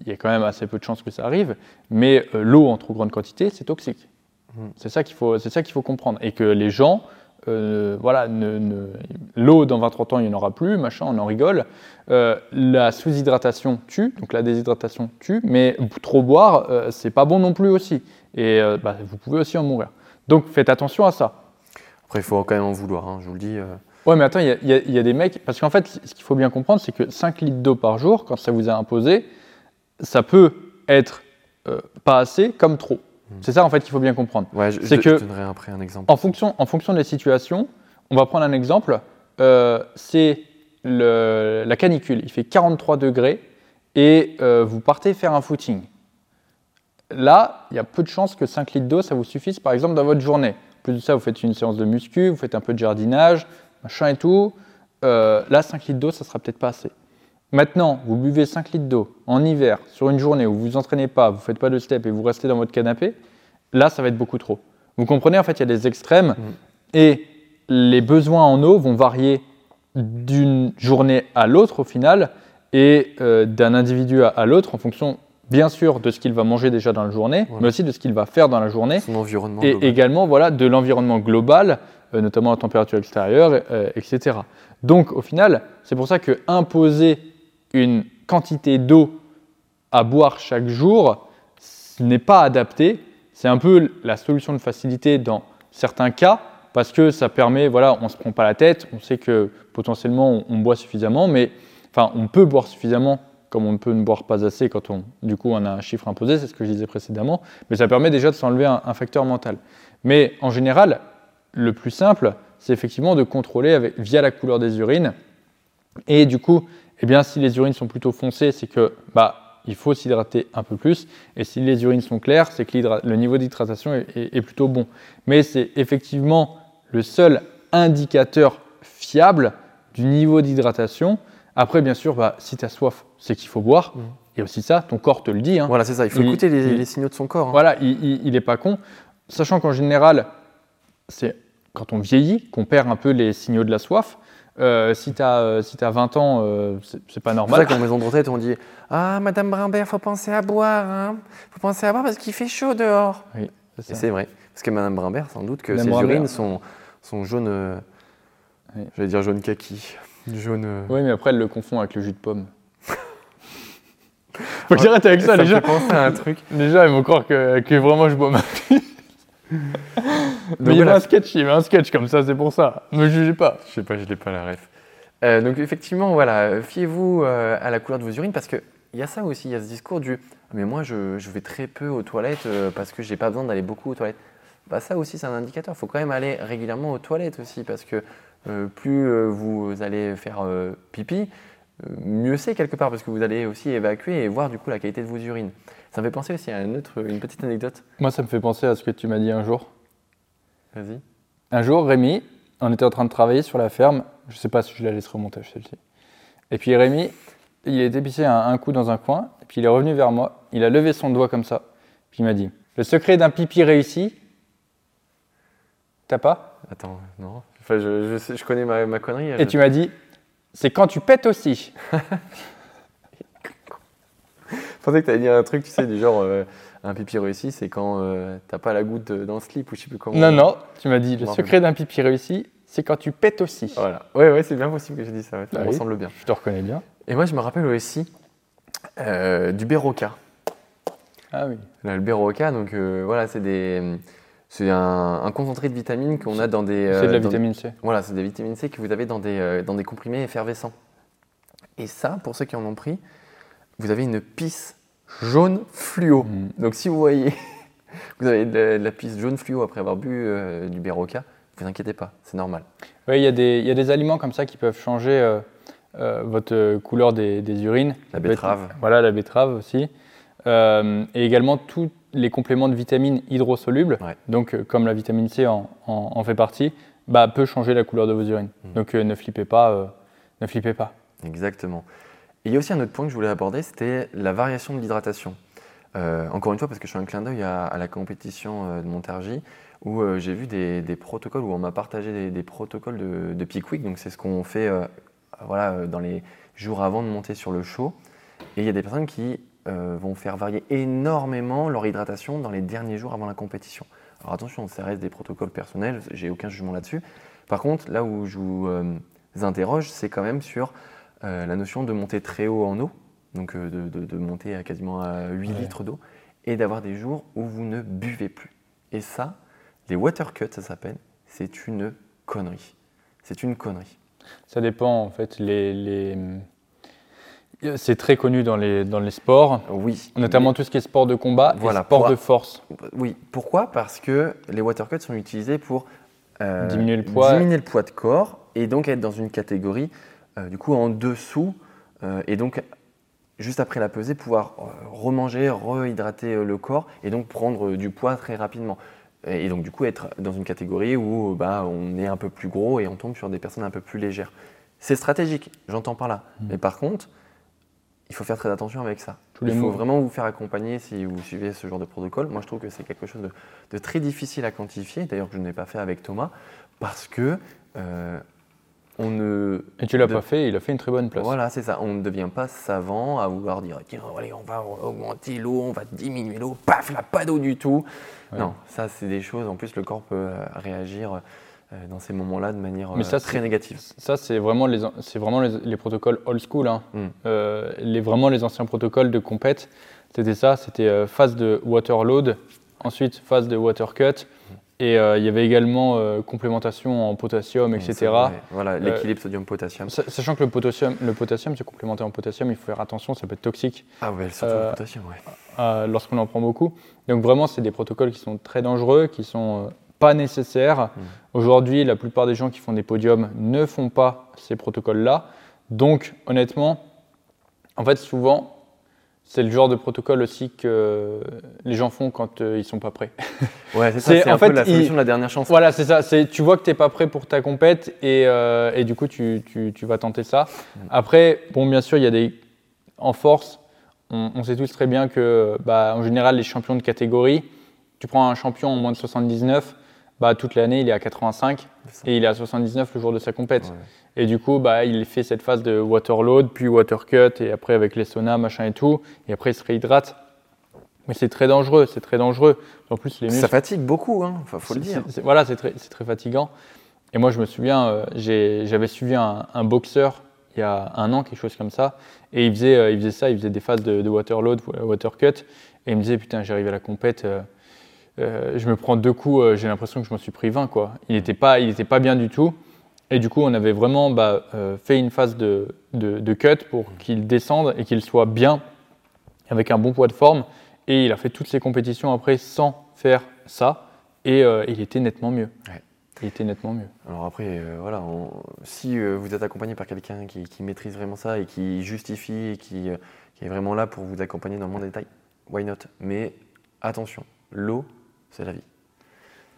il y a quand même assez peu de chances que ça arrive, mais euh, l'eau en trop grande quantité, c'est toxique. Mhm. C'est ça qu'il faut, qu'il faut comprendre. Et que les gens, euh, voilà, ne, ne- l'eau dans 20-30 ans, il n'y en aura plus, machin, on en rigole. La sous-hydratation tue, donc la déshydratation tue, mais trop boire, c'est pas bon non plus aussi. Et bah, vous pouvez aussi en mourir. Donc faites attention à ça. Après, il faut quand même en vouloir, hein, je vous le dis. Ouais, mais attends, il y a- y, y des mecs. Parce qu'en fait, ce qu'il faut bien comprendre, c'est que 5 litres d'eau par jour, quand ça vous a imposé, ça peut être euh, pas assez comme trop. C'est ça, en fait, qu'il faut bien comprendre. Ouais, je, C'est je- que- je donnerai après un exemple. En fonction, en fonction des situations, on va prendre un exemple. euh, c'est le- la canicule. Il fait 43 degrés et euh, vous partez faire un footing. Là, il y a peu de chances que 5 litres d'eau, ça vous suffise, par exemple, dans votre journée. En plus de ça, vous faites une séance de muscu, vous faites un peu de jardinage, machin et tout. Euh, là, 5 litres d'eau, ça sera peut-être pas assez. Maintenant, vous buvez 5 litres d'eau en hiver, sur une journée où vous vous entraînez pas, vous faites pas de step et vous restez dans votre canapé, là, ça va être beaucoup trop. Vous comprenez, en fait, il y a des extrêmes et les besoins en eau vont varier d'une journée à l'autre au final et euh, d'un individu à, à l'autre en fonction, bien sûr, de ce qu'il va manger déjà dans la journée, Voilà. mais aussi de ce qu'il va faire dans la journée Son environnement. et global. également voilà, de l'environnement global, notamment la température extérieure, euh, etc. Donc au final, c'est pour ça que imposer une quantité d'eau à boire chaque jour n'est pas adapté. C'est un peu la solution de facilité dans certains cas parce que ça permet, voilà, on se prend pas la tête, on sait que potentiellement on, boit suffisamment, mais enfin on peut boire suffisamment comme on ne peut ne boire pas assez quand on, du coup, on a un chiffre imposé, c'est ce que je disais précédemment, mais ça permet déjà de s'enlever un facteur mental. Mais en général, le plus simple, c'est effectivement de contrôler avec- via la couleur des urines. Et du coup, eh bien, si les urines sont plutôt foncées, c'est que bah, il faut s'hydrater un peu plus. Et si les urines sont claires, c'est que le niveau d'hydratation est, est- est plutôt bon. Mais c'est effectivement le seul indicateur fiable du niveau d'hydratation. Après, bien sûr, bah, si tu as soif, c'est qu'il faut boire. Et aussi ça, ton corps te le dit. hein. Voilà, c'est ça. Il faut Il- écouter les, il- les signaux de son corps. hein. Voilà, il n'est pas con. Sachant qu'en général, c'est quand on vieillit qu'on perd un peu les signaux de la soif. Euh, si tu as, 20 ans, euh, c'est pas C'est pour ça normal. qu'en maison de retraite, on dit Ah, Madame Brimbert, faut penser à boire. Hein. Faut penser à boire parce qu'il fait chaud dehors. Oui, c'est vrai. Parce que Madame Brimbert, sans doute que Madame ses Brimbert. urines sont, sont jaunes. euh, Oui. J'allais dire jaune kaki. Jaune. euh, Oui, mais après, elle le confond avec le jus de pomme. Faut que j'arrête avec ça, ça fait penser à un truc. Déjà, ils vont croire que, que vraiment je bois ma vie. Mais il y avait un sketch, il y avait un sketch comme ça, c'est pour ça. Me jugez pas. Je sais pas, je l'ai pas la ref. Euh, donc effectivement, voilà, fiez-vous euh, à la couleur de vos urines parce que il y a ça aussi, il y a ce discours du Ah, mais moi je, je vais très peu aux toilettes euh, parce que j'ai pas besoin d'aller beaucoup aux toilettes. Bah ça aussi c'est un indicateur. Il faut quand même aller régulièrement aux toilettes aussi parce que euh, plus euh, vous allez faire euh, pipi, euh, mieux c'est quelque part parce que vous allez aussi évacuer et voir du coup la qualité de vos urines. Ça me fait penser aussi à une, autre, une petite anecdote. Moi, ça me fait penser à ce que tu m'as dit un jour. Vas-y. Un jour, Rémi, on était en train de travailler sur la ferme. Je sais pas si je la laisserai au montage celle-ci. Et puis Rémi, il était pissé un, un coup dans un coin. Et puis il est revenu vers moi. Il a levé son doigt comme ça. Puis il m'a dit Le secret d'un pipi réussi, t'as pas? Attends, non. Enfin, je, je, sais- je connais ma, ma connerie. Et je- tu m'as dit C'est quand tu pètes aussi. Je pensais que tu allais dire un truc, tu sais, du genre euh, un pipi réussi, c'est quand euh, t'as pas la goutte dans le slip ou je sais plus comment. Non, non, tu m'as dit Le secret d'un pipi réussi, c'est quand tu pètes aussi. Voilà. Ouais, ouais, c'est bien possible que j'ai dit ça. ouais, ça Bah me oui. ressemble bien. Je te reconnais bien. Et moi, je me rappelle aussi euh, du Berocca. Ah oui. Là, le Berocca, donc voilà, c'est des. C'est un, un concentré de vitamines qu'on a dans des. C'est de la euh, vitamine C. Voilà, c'est des vitamines C que vous avez dans des, euh, dans des comprimés effervescents. Et ça, pour ceux qui en ont pris, vous avez une pisse jaune fluo. Mm. Donc si vous voyez, vous avez de la, pisse jaune fluo après avoir bu euh, du Berocca, vous inquiétez pas, c'est normal. Oui, il y, a des- il y a des aliments comme ça qui peuvent changer euh, euh, votre couleur des, des urines. La être- betterave. voilà, la betterave aussi. Et également tous les compléments de vitamines hydrosolubles, Ouais. donc euh, comme la vitamine C en, en- en fait partie, bah, peut changer la couleur de vos urines. Mm. Donc euh, ne flippez pas, euh, ne flippez pas. Exactement. Et il y a aussi un autre point que je voulais aborder, c'était la variation de l'hydratation. Euh, encore une fois, parce que je fais un clin d'œil à, à la compétition euh, de Montargis, où euh, j'ai vu des, des protocoles, où on m'a partagé des, des protocoles de, de peak week. Donc c'est ce qu'on fait voilà, dans les jours avant de monter sur le show. Et il y a des personnes qui euh, vont faire varier énormément leur hydratation dans les derniers jours avant la compétition. Alors attention, ça reste des protocoles personnels, j'ai aucun jugement là-dessus. Par contre, là où je vous euh, interroge, c'est quand même sur euh, la notion de monter très haut en eau, donc de, de- de monter à quasiment à 8 Ouais. litres d'eau, et d'avoir des jours où vous ne buvez plus. Et ça, les water cuts, ça s'appelle, c'est une connerie. C'est une connerie. Ça dépend en fait. Les, les- C'est très connu dans les, dans les sports, Oui. notamment tout ce qui est sport de combat Voilà, et sport pour- de force. Oui, pourquoi? Parce que les water cuts sont utilisés pour euh, Diminuer le poids. diminuer le poids de corps et donc être dans une catégorie euh, du coup en dessous euh, et donc juste après la pesée pouvoir remanger, rehydrater le corps et donc prendre du poids très rapidement. Et donc du coup être dans une catégorie où bah, on est un peu plus gros et on tombe sur des personnes un peu plus légères. C'est stratégique, j'entends par là. Mm. Mais par contre, il faut faire très attention avec ça. Tous il faut mots. vraiment vous faire accompagner si vous suivez ce genre de protocole. Moi, je trouve que c'est quelque chose de, de très difficile à quantifier, d'ailleurs je n'ai pas fait avec Thomas, parce que euh, on ne... Et tu l'as de- pas fait, il a fait une très bonne place. Voilà, c'est ça. On ne devient pas savant à vouloir dire tiens, allez, on va augmenter l'eau, on va diminuer l'eau, paf, là, pas d'eau du tout. Ouais. Non, ça, c'est des choses. En plus, le corps peut euh, réagir euh, dans ces moments-là de manière Mais euh, ça, très c'est- négative. Ça, c'est vraiment les, vraiment les, les protocoles old school. hein. Mm. Euh, les, vraiment les anciens protocoles de compète, c'était ça. C'était euh, phase de water load, ensuite phase de water cut. Et euh, il y avait également euh, complémentation en potassium, etc. ouais, voilà, l'équilibre sodium-potassium. Sa- Sachant que le potassium, le potassium, c'est complémenté en potassium, il faut faire attention, ça peut être toxique Ah ouais, surtout Euh, le potassium, ouais. euh, lorsqu'on en prend beaucoup. Donc vraiment, c'est des protocoles qui sont très dangereux, qui sont pas nécessaires. Aujourd'hui, la plupart des gens qui font des podiums ne font pas ces protocoles-là. Donc honnêtement, en fait, souvent, c'est le genre de protocole aussi que les gens font quand euh, ils sont pas prêts. Ouais, c'est ça, C'est- peu fait, la il- solution de la dernière chance. Voilà, c'est ça. C'est, tu vois que tu n'es pas prêt pour ta compète et, euh, et du coup, tu, tu- tu vas tenter ça. Après, bon, bien sûr, il y a des. En force, on, on sait tous très bien que, bah, en général, les champions de catégorie, tu prends un champion en moins de 79, bah, toute l'année, il est à 85 C'est ça. et il est à 79 le jour de sa compète. Ouais. Et du coup, bah, il fait cette phase de water load, puis water cut, et après avec les saunas, machin et tout, et après il se réhydrate. Mais c'est très dangereux, c'est très dangereux. En plus, les muscles. Ça fatigue beaucoup, hein. Enfin, faut le dire. c'est- c'est- voilà, c'est très, c'est très fatigant. Et moi, je me souviens, euh, j'ai- j'avais suivi un, un boxeur il y a un an, quelque chose comme ça, et il faisait, euh, il faisait ça, il faisait des phases de, de water load, water cut, et il me disait, putain, j'arrive à la compète, euh, euh, je me prends deux coups, euh, j'ai l'impression que je m'en suis pris 20, quoi. Il n'était pas, il était pas bien du tout. Et du coup, on avait vraiment bah, euh, fait une phase de, de, de cut pour qu'il descende et qu'il soit bien, avec un bon poids de forme. Et il a fait toutes ses compétitions après sans faire ça. Et il était nettement mieux. Ouais. Il était nettement mieux. Alors après, euh, voilà, on- si euh, vous êtes accompagné par quelqu'un qui, qui maîtrise vraiment ça et qui justifie et qui, euh, qui est vraiment là pour vous accompagner dans le monde des détails, why not? Mais attention, l'eau, c'est la vie.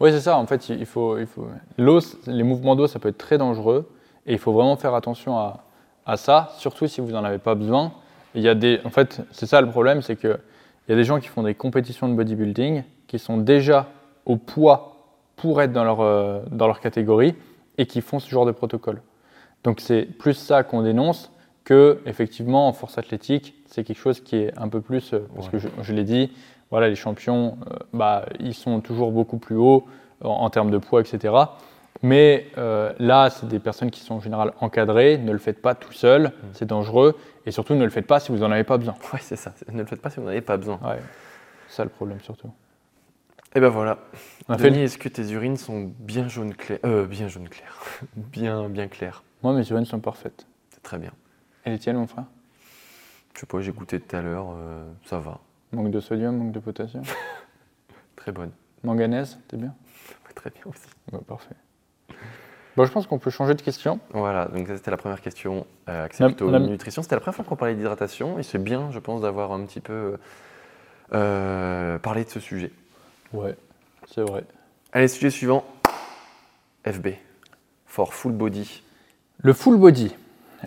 Oui, c'est ça. En fait, il faut, il faut... les mouvements d'eau, ça peut être très dangereux. Et il faut vraiment faire attention à, ça, surtout si vous n'en avez pas besoin. Il y a des... En fait, c'est ça le problème, c'est qu'il il y a des gens qui font des compétitions de bodybuilding, qui sont déjà au poids pour être dans leur, euh, dans leur catégorie et qui font ce genre de protocole. Donc c'est plus ça qu'on dénonce que effectivement en force athlétique, c'est quelque chose qui est un peu plus, euh, parce que je, je l'ai dit, voilà, les champions, euh, bah, ils sont toujours beaucoup plus hauts en, en termes de poids, etc. Mais euh, là, c'est des personnes qui sont en général encadrées. Ne le faites pas tout seul, c'est dangereux. Et surtout, ne le faites pas si vous n'en avez pas besoin. Ouais, c'est ça. Ne le faites pas si vous n'en avez pas besoin. Ouais, c'est ça le problème surtout. Et ben voilà. Denis, est-ce que tes urines sont bien jaune clair Euh, bien jaune clair. bien, bien clair. Moi, mes urines sont parfaites. C'est très bien. Et les tiennes, mon frère Je sais pas, j'ai goûté tout à l'heure, euh, ça va. Manque de sodium, manque de potassium. Très bonne. Manganèse, t'es bien Ouais, Très bien aussi. Bah, Parfait. Bon, je pense qu'on peut changer de question. Voilà, donc ça c'était la première question, euh, axée La- plutôt la- nutrition. C'était la première fois qu'on parlait d'hydratation et c'est bien, je pense, d'avoir un petit peu euh, parlé de ce sujet. Ouais, c'est vrai. Allez, sujet suivant. FB. For full body. Le full body.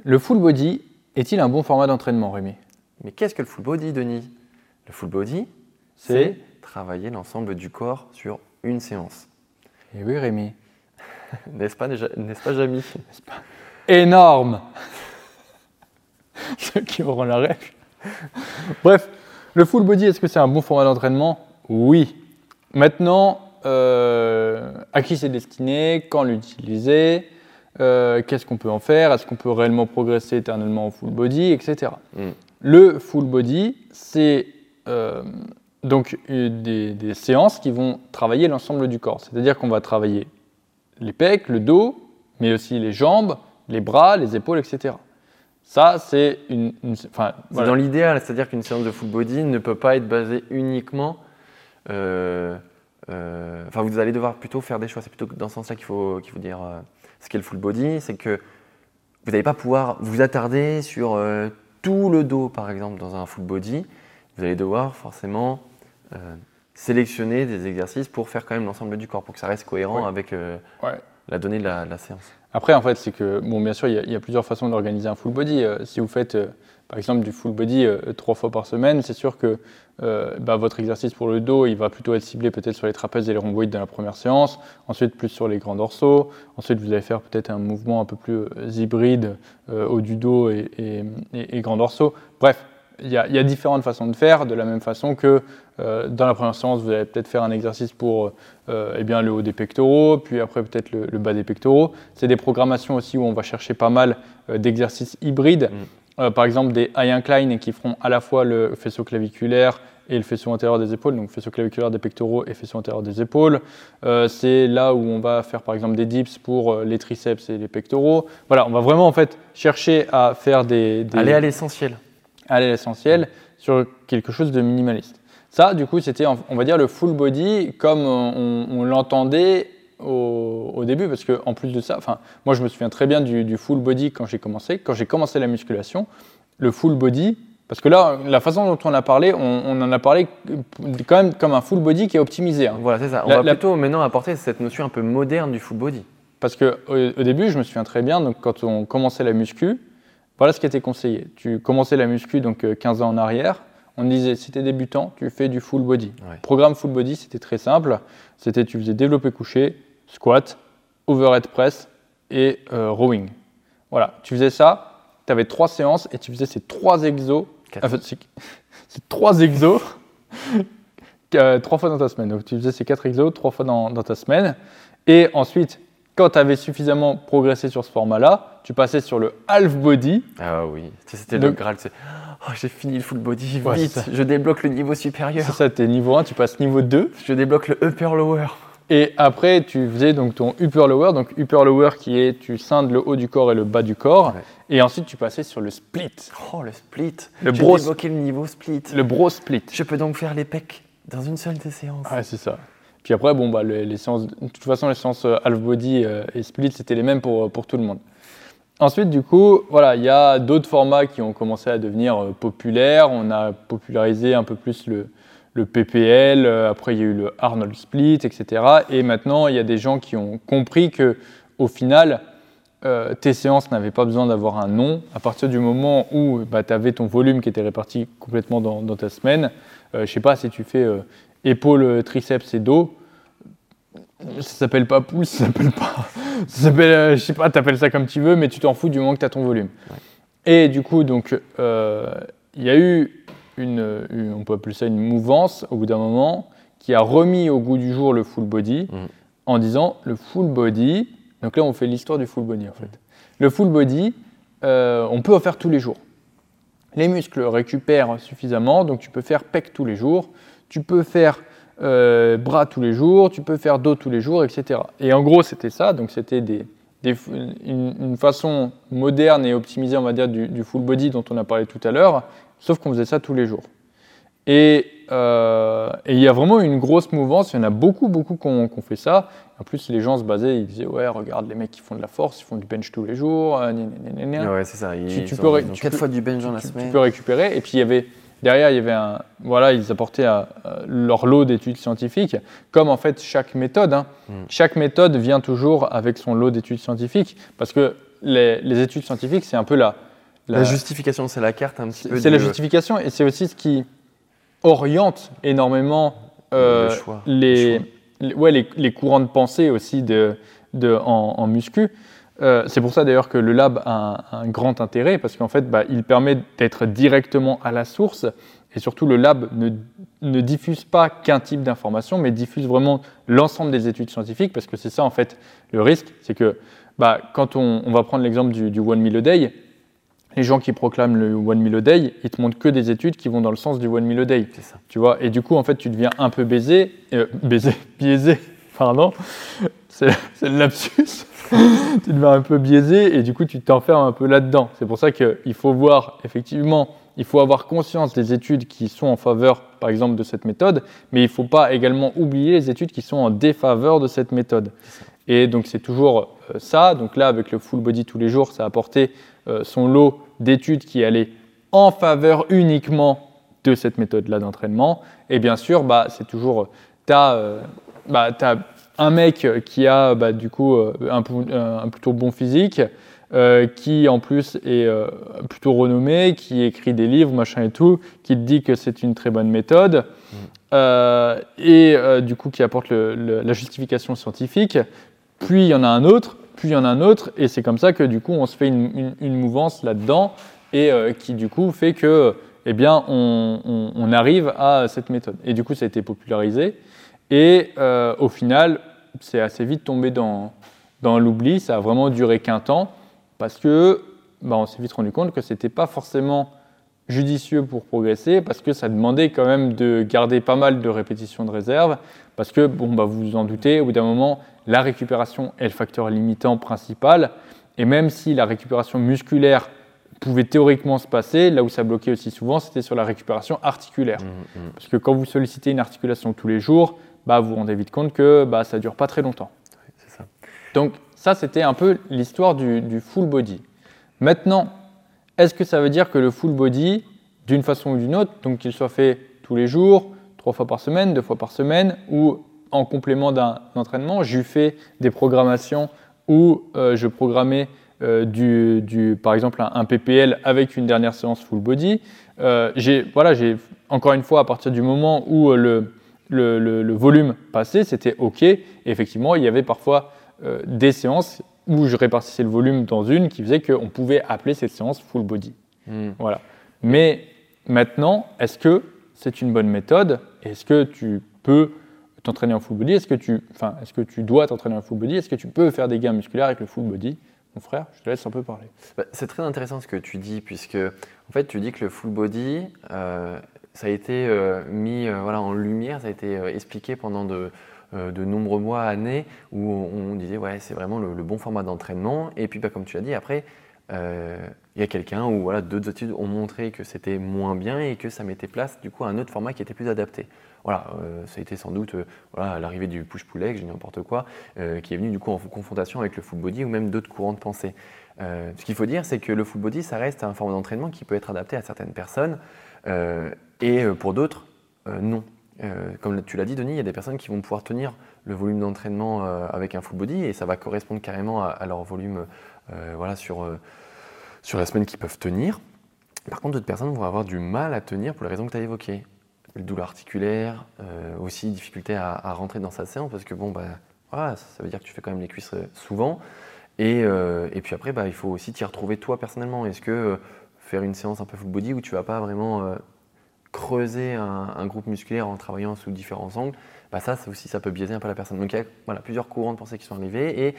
Le full body est-il un bon format d'entraînement, Rémi? Mais qu'est-ce que le full body, Denis? Le full body, C'est travailler l'ensemble du corps sur une séance. Eh oui, Rémi. N'est-ce pas, n'est-ce pas, Jamy énorme. Ceux qui auront la rêve. Bref, le full body, est-ce que c'est un bon format d'entraînement? Oui. Maintenant, euh, à qui c'est destiné? Quand l'utiliser? Euh, Qu'est-ce qu'on peut en faire? Est-ce qu'on peut réellement progresser éternellement en full body, etc. Mm. Le full body, c'est euh, donc euh, des, des séances qui vont travailler l'ensemble du corps. C'est-à-dire qu'on va travailler les pecs, le dos, mais aussi les jambes, les bras, les épaules, etc. Ça, c'est une. voilà. dans l'idéal, c'est-à-dire qu'une séance de full body ne peut pas être basée uniquement. euh, Enfin, vous allez devoir plutôt faire des choix. C'est plutôt dans ce sens-là qu'il faut, qu'il faut dire ce qu'est le full body. C'est que vous n'allez pas pouvoir vous attarder sur euh, tout le dos, par exemple, dans un full body. Vous allez devoir forcément euh, sélectionner des exercices pour faire quand même l'ensemble du corps, pour que ça reste cohérent Ouais. avec euh, Ouais. la donnée de la, de la séance. Après, en fait, c'est que, bon, bien sûr, il y y, a plusieurs façons d'organiser un full body. Si vous faites, par exemple, du full body euh, trois fois par semaine, c'est sûr que euh, bah, votre exercice pour le dos, il va plutôt être ciblé peut-être sur les trapèzes et les rhomboïdes dans la première séance, ensuite plus sur les grands dorsaux, ensuite vous allez faire peut-être un mouvement un peu plus euh, hybride haut du dos et, et, et- grands dorsaux. Bref, il y, a, différentes façons de faire, de la même façon que dans la première séance, vous allez peut-être faire un exercice pour eh bien, le haut des pectoraux, puis après peut-être le, bas des pectoraux. C'est des programmations aussi où on va chercher pas mal d'exercices hybrides. Euh, par exemple, des high incline qui feront à la fois le faisceau claviculaire et le faisceau antérieur des épaules, donc faisceau claviculaire des pectoraux et faisceau antérieur des épaules. Euh, c'est là où on va faire par exemple des dips pour euh, les triceps et les pectoraux. Voilà, on va vraiment en fait chercher à faire des, des- Allez à l'essentiel. aller à l'essentiel sur quelque chose de minimaliste. Ça, du coup, c'était, on va dire, le full body comme on, on l'entendait au, au début, parce qu'en plus de ça, enfin, moi, je me souviens très bien du, du full body quand j'ai commencé. Quand j'ai commencé la musculation, le full body, parce que là, la façon dont on a parlé, on, on en a parlé quand même comme un full body qui est optimisé. hein. Voilà, c'est ça. On La- va la- plutôt maintenant apporter cette notion un peu moderne du full body. Parce que au, au début, je me souviens très bien, donc quand on commençait la muscu, voilà ce qui était conseillé. Tu commençais la muscu donc euh, 15 ans en arrière, on disait si tu es débutant, tu fais du full body. Ouais. Programme full body, c'était très simple. C'était tu faisais développé couché, squat, overhead press et euh, rowing. Voilà, tu faisais ça, tu avais trois séances et tu faisais ces trois exos, Quatre. enfin, ces, ces trois exos euh, trois fois dans ta semaine. Donc tu faisais ces quatre exos trois fois dans, dans ta semaine. Et ensuite, quand tu avais suffisamment progressé sur ce format-là, tu passais sur le half body. Ah oui, c'était le Graal. oh, j'ai fini le full body, vite, je débloque le niveau supérieur, C'est ça, tu es niveau 1, tu passes niveau 2. je débloque le upper lower. Et après, tu faisais donc ton upper lower. Donc upper lower qui est tu scindes le haut du corps et le bas du corps. Ouais. Et ensuite, tu passais sur le split. Oh, le split. Le J'ai bros- débloqué le niveau split. Le bro split. Je peux donc faire les pecs dans une seule des séances. Ouais, c'est ça. Puis après, bon, bah, les, les séances, de toute façon, les séances euh, half body euh, et split, c'était les mêmes pour, euh, pour tout le monde. Ensuite, du coup, voilà, il y a d'autres formats qui ont commencé à devenir populaires. On a popularisé un peu plus le, le PPL. euh, après, il y a eu le Arnold Split, etc. Et maintenant, il y a des gens qui ont compris que, au final, euh, tes séances n'avaient pas besoin d'avoir un nom. À partir du moment où bah, tu avais ton volume qui était réparti complètement dans, ta semaine, je ne sais pas si tu fais épaules, triceps et dos, ça s'appelle pas pouce, ça s'appelle pas. Ça s'appelle, je sais pas, t'appelles ça comme tu veux, mais tu t'en fous du moment que tu as ton volume. Et du coup, donc, il y a eu une, on peut appeler ça une mouvance au bout d'un moment, qui a remis au goût du jour le full body mm. en disant le full body. Donc là, on fait l'histoire du full body en fait. Le full body, euh, on peut en faire tous les jours. Les muscles récupèrent suffisamment, donc tu peux faire pec tous les jours, tu peux faire euh, bras tous les jours, tu peux faire dos tous les jours, etc. Et en gros, c'était ça. Donc c'était des, une, façon moderne et optimisée, on va dire, du, full body dont on a parlé tout à l'heure, sauf qu'on faisait ça tous les jours. Euh, et il y a vraiment une grosse mouvance, il y en a beaucoup, beaucoup qui ont, fait ça. En plus, les gens se basaient, ils disaient Ouais, regarde les mecs qui font de la force, ils font du bench tous les jours. Euh, ouais, c'est ça. Ils, tu, peux, quatre fois du bench dans la semaine. Tu peux récupérer. Et puis, il y avait, derrière, il y avait un. Voilà, ils apportaient euh, leur lot d'études scientifiques, comme en fait chaque méthode. Hein. Hmm. Chaque méthode vient toujours avec son lot d'études scientifiques, parce que les, les études scientifiques, c'est un peu la, la, justification, c'est la carte un petit peu. C'est la justification et c'est aussi ce qui oriente énormément euh, les, ouais, les, les, courants de pensée aussi de, de en, muscu. Euh, c'est pour ça d'ailleurs que le lab a un, grand intérêt parce qu'en fait, bah, il permet d'être directement à la source et surtout le lab ne, ne diffuse pas qu'un type d'information, mais diffuse vraiment l'ensemble des études scientifiques parce que c'est ça en fait le risque, c'est que bah, quand on, on, va prendre l'exemple du, du One Meal a Day, les gens qui proclament le One Meal a Day, ils te montrent que des études qui vont dans le sens du One Meal a Day. Ça. Tu vois Et du coup, en fait, tu deviens un peu baisé, euh, baisé, biaisé, pardon, c'est le lapsus. tu deviens un peu biaisé et du coup, tu t'enfermes un peu là-dedans. C'est pour ça qu'il faut voir, effectivement, il faut avoir conscience des études qui sont en faveur, par exemple, de cette méthode, mais il ne faut pas également oublier les études qui sont en défaveur de cette méthode. Et donc, c'est toujours euh, ça. Donc là, avec le full body tous les jours, ça a apporté son lot d'études qui allaient en faveur uniquement de cette méthode-là d'entraînement. Et bien sûr, bah, c'est toujours, tu as, euh, bah, un mec qui a bah, du coup euh, un, plutôt bon physique, qui en plus est plutôt renommé, qui écrit des livres, machin et tout, qui te dit que c'est une très bonne méthode, mmh. et du coup qui apporte la justification scientifique. Puis il y en a un autre puis il y en a un autre, et c'est comme ça que du coup on se fait une, mouvance là-dedans, et euh, qui du coup fait que eh bien, on, arrive à cette méthode. Et du coup ça a été popularisé, et euh, au final c'est assez vite tombé dans, dans l'oubli, ça a vraiment duré qu'un temps, parce que bah, on s'est vite rendu compte que c'était pas forcément judicieux pour progresser parce que ça demandait quand même de garder pas mal de répétitions de réserve parce que bon bah vous vous en doutez au bout d'un moment la récupération est le facteur limitant principal. Et même si la récupération musculaire pouvait théoriquement se passer, là où ça bloquait aussi souvent, c'était sur la récupération articulaire. Mmh, mmh. Parce que quand vous sollicitez une articulation tous les jours, bah, vous vous rendez vite compte que bah, ça ne dure pas très longtemps. Ça. Donc ça, c'était un peu l'histoire du, du, full body. Maintenant, est-ce que ça veut dire que le full body, d'une façon ou d'une autre, donc qu'il soit fait tous les jours, trois fois par semaine, deux fois par semaine, ou en complément d'un entraînement, j'ai fait des programmations où euh, je programmais euh, du, par exemple un, PPL avec une dernière séance full body. Euh, j'ai, voilà, j'ai encore une fois à partir du moment où le, le, volume passait, c'était OK. effectivement, il y avait parfois des séances où je répartissais le volume dans une qui faisait qu'on pouvait appeler cette séance full body. Hmm. Voilà. Mais maintenant, est-ce que c'est une bonne méthode Est-ce que tu peux t'entraîner en full body? Est-ce que, tu, enfin, est-ce que tu dois t'entraîner en full body? Est-ce que tu peux faire des gains musculaires avec le full body? Mon frère, je te laisse un peu parler. Bah, c'est très intéressant ce que tu dis, puisque en fait, tu dis que le full body, euh, ça a été euh, mis euh, voilà, en lumière, ça a été expliqué pendant de, de, nombreux mois, années, où on, disait ouais, c'est vraiment le, bon format d'entraînement. Et puis, bah, comme tu l'as dit, après, il y a quelqu'un où voilà, d'autres études ont montré que c'était moins bien et que ça mettait place du coup à un autre format qui était plus adapté voilà, euh, ça a été sans doute euh, l'arrivée du push-pull-leg, je dis n'importe quoi, euh, qui est venu du coup en confrontation avec le full body ou même d'autres courants de pensée. ce qu'il faut dire, c'est que le full body, ça reste un forme d'entraînement qui peut être adapté à certaines personnes et pour d'autres, non. comme tu l'as dit, Denis, il y a des personnes qui vont pouvoir tenir le volume d'entraînement avec un full body et ça va correspondre carrément à, leur volume voilà, sur, sur la semaine qui peuvent tenir. Par contre, d'autres personnes vont avoir du mal à tenir pour les raisons que tu as évoquées. Douleur articulaire, aussi difficulté à, rentrer dans sa séance parce que bon, bah, voilà, ça veut dire que tu fais quand même les cuisses souvent. Et, et puis après, bah, il faut aussi t'y retrouver toi personnellement. Est-ce que faire une séance un peu full body où tu vas pas vraiment creuser un, groupe musculaire en travaillant sous différents angles, bah ça, aussi, ça peut biaiser un peu la personne. Donc il y a voilà, plusieurs courants de pensée qui sont arrivés et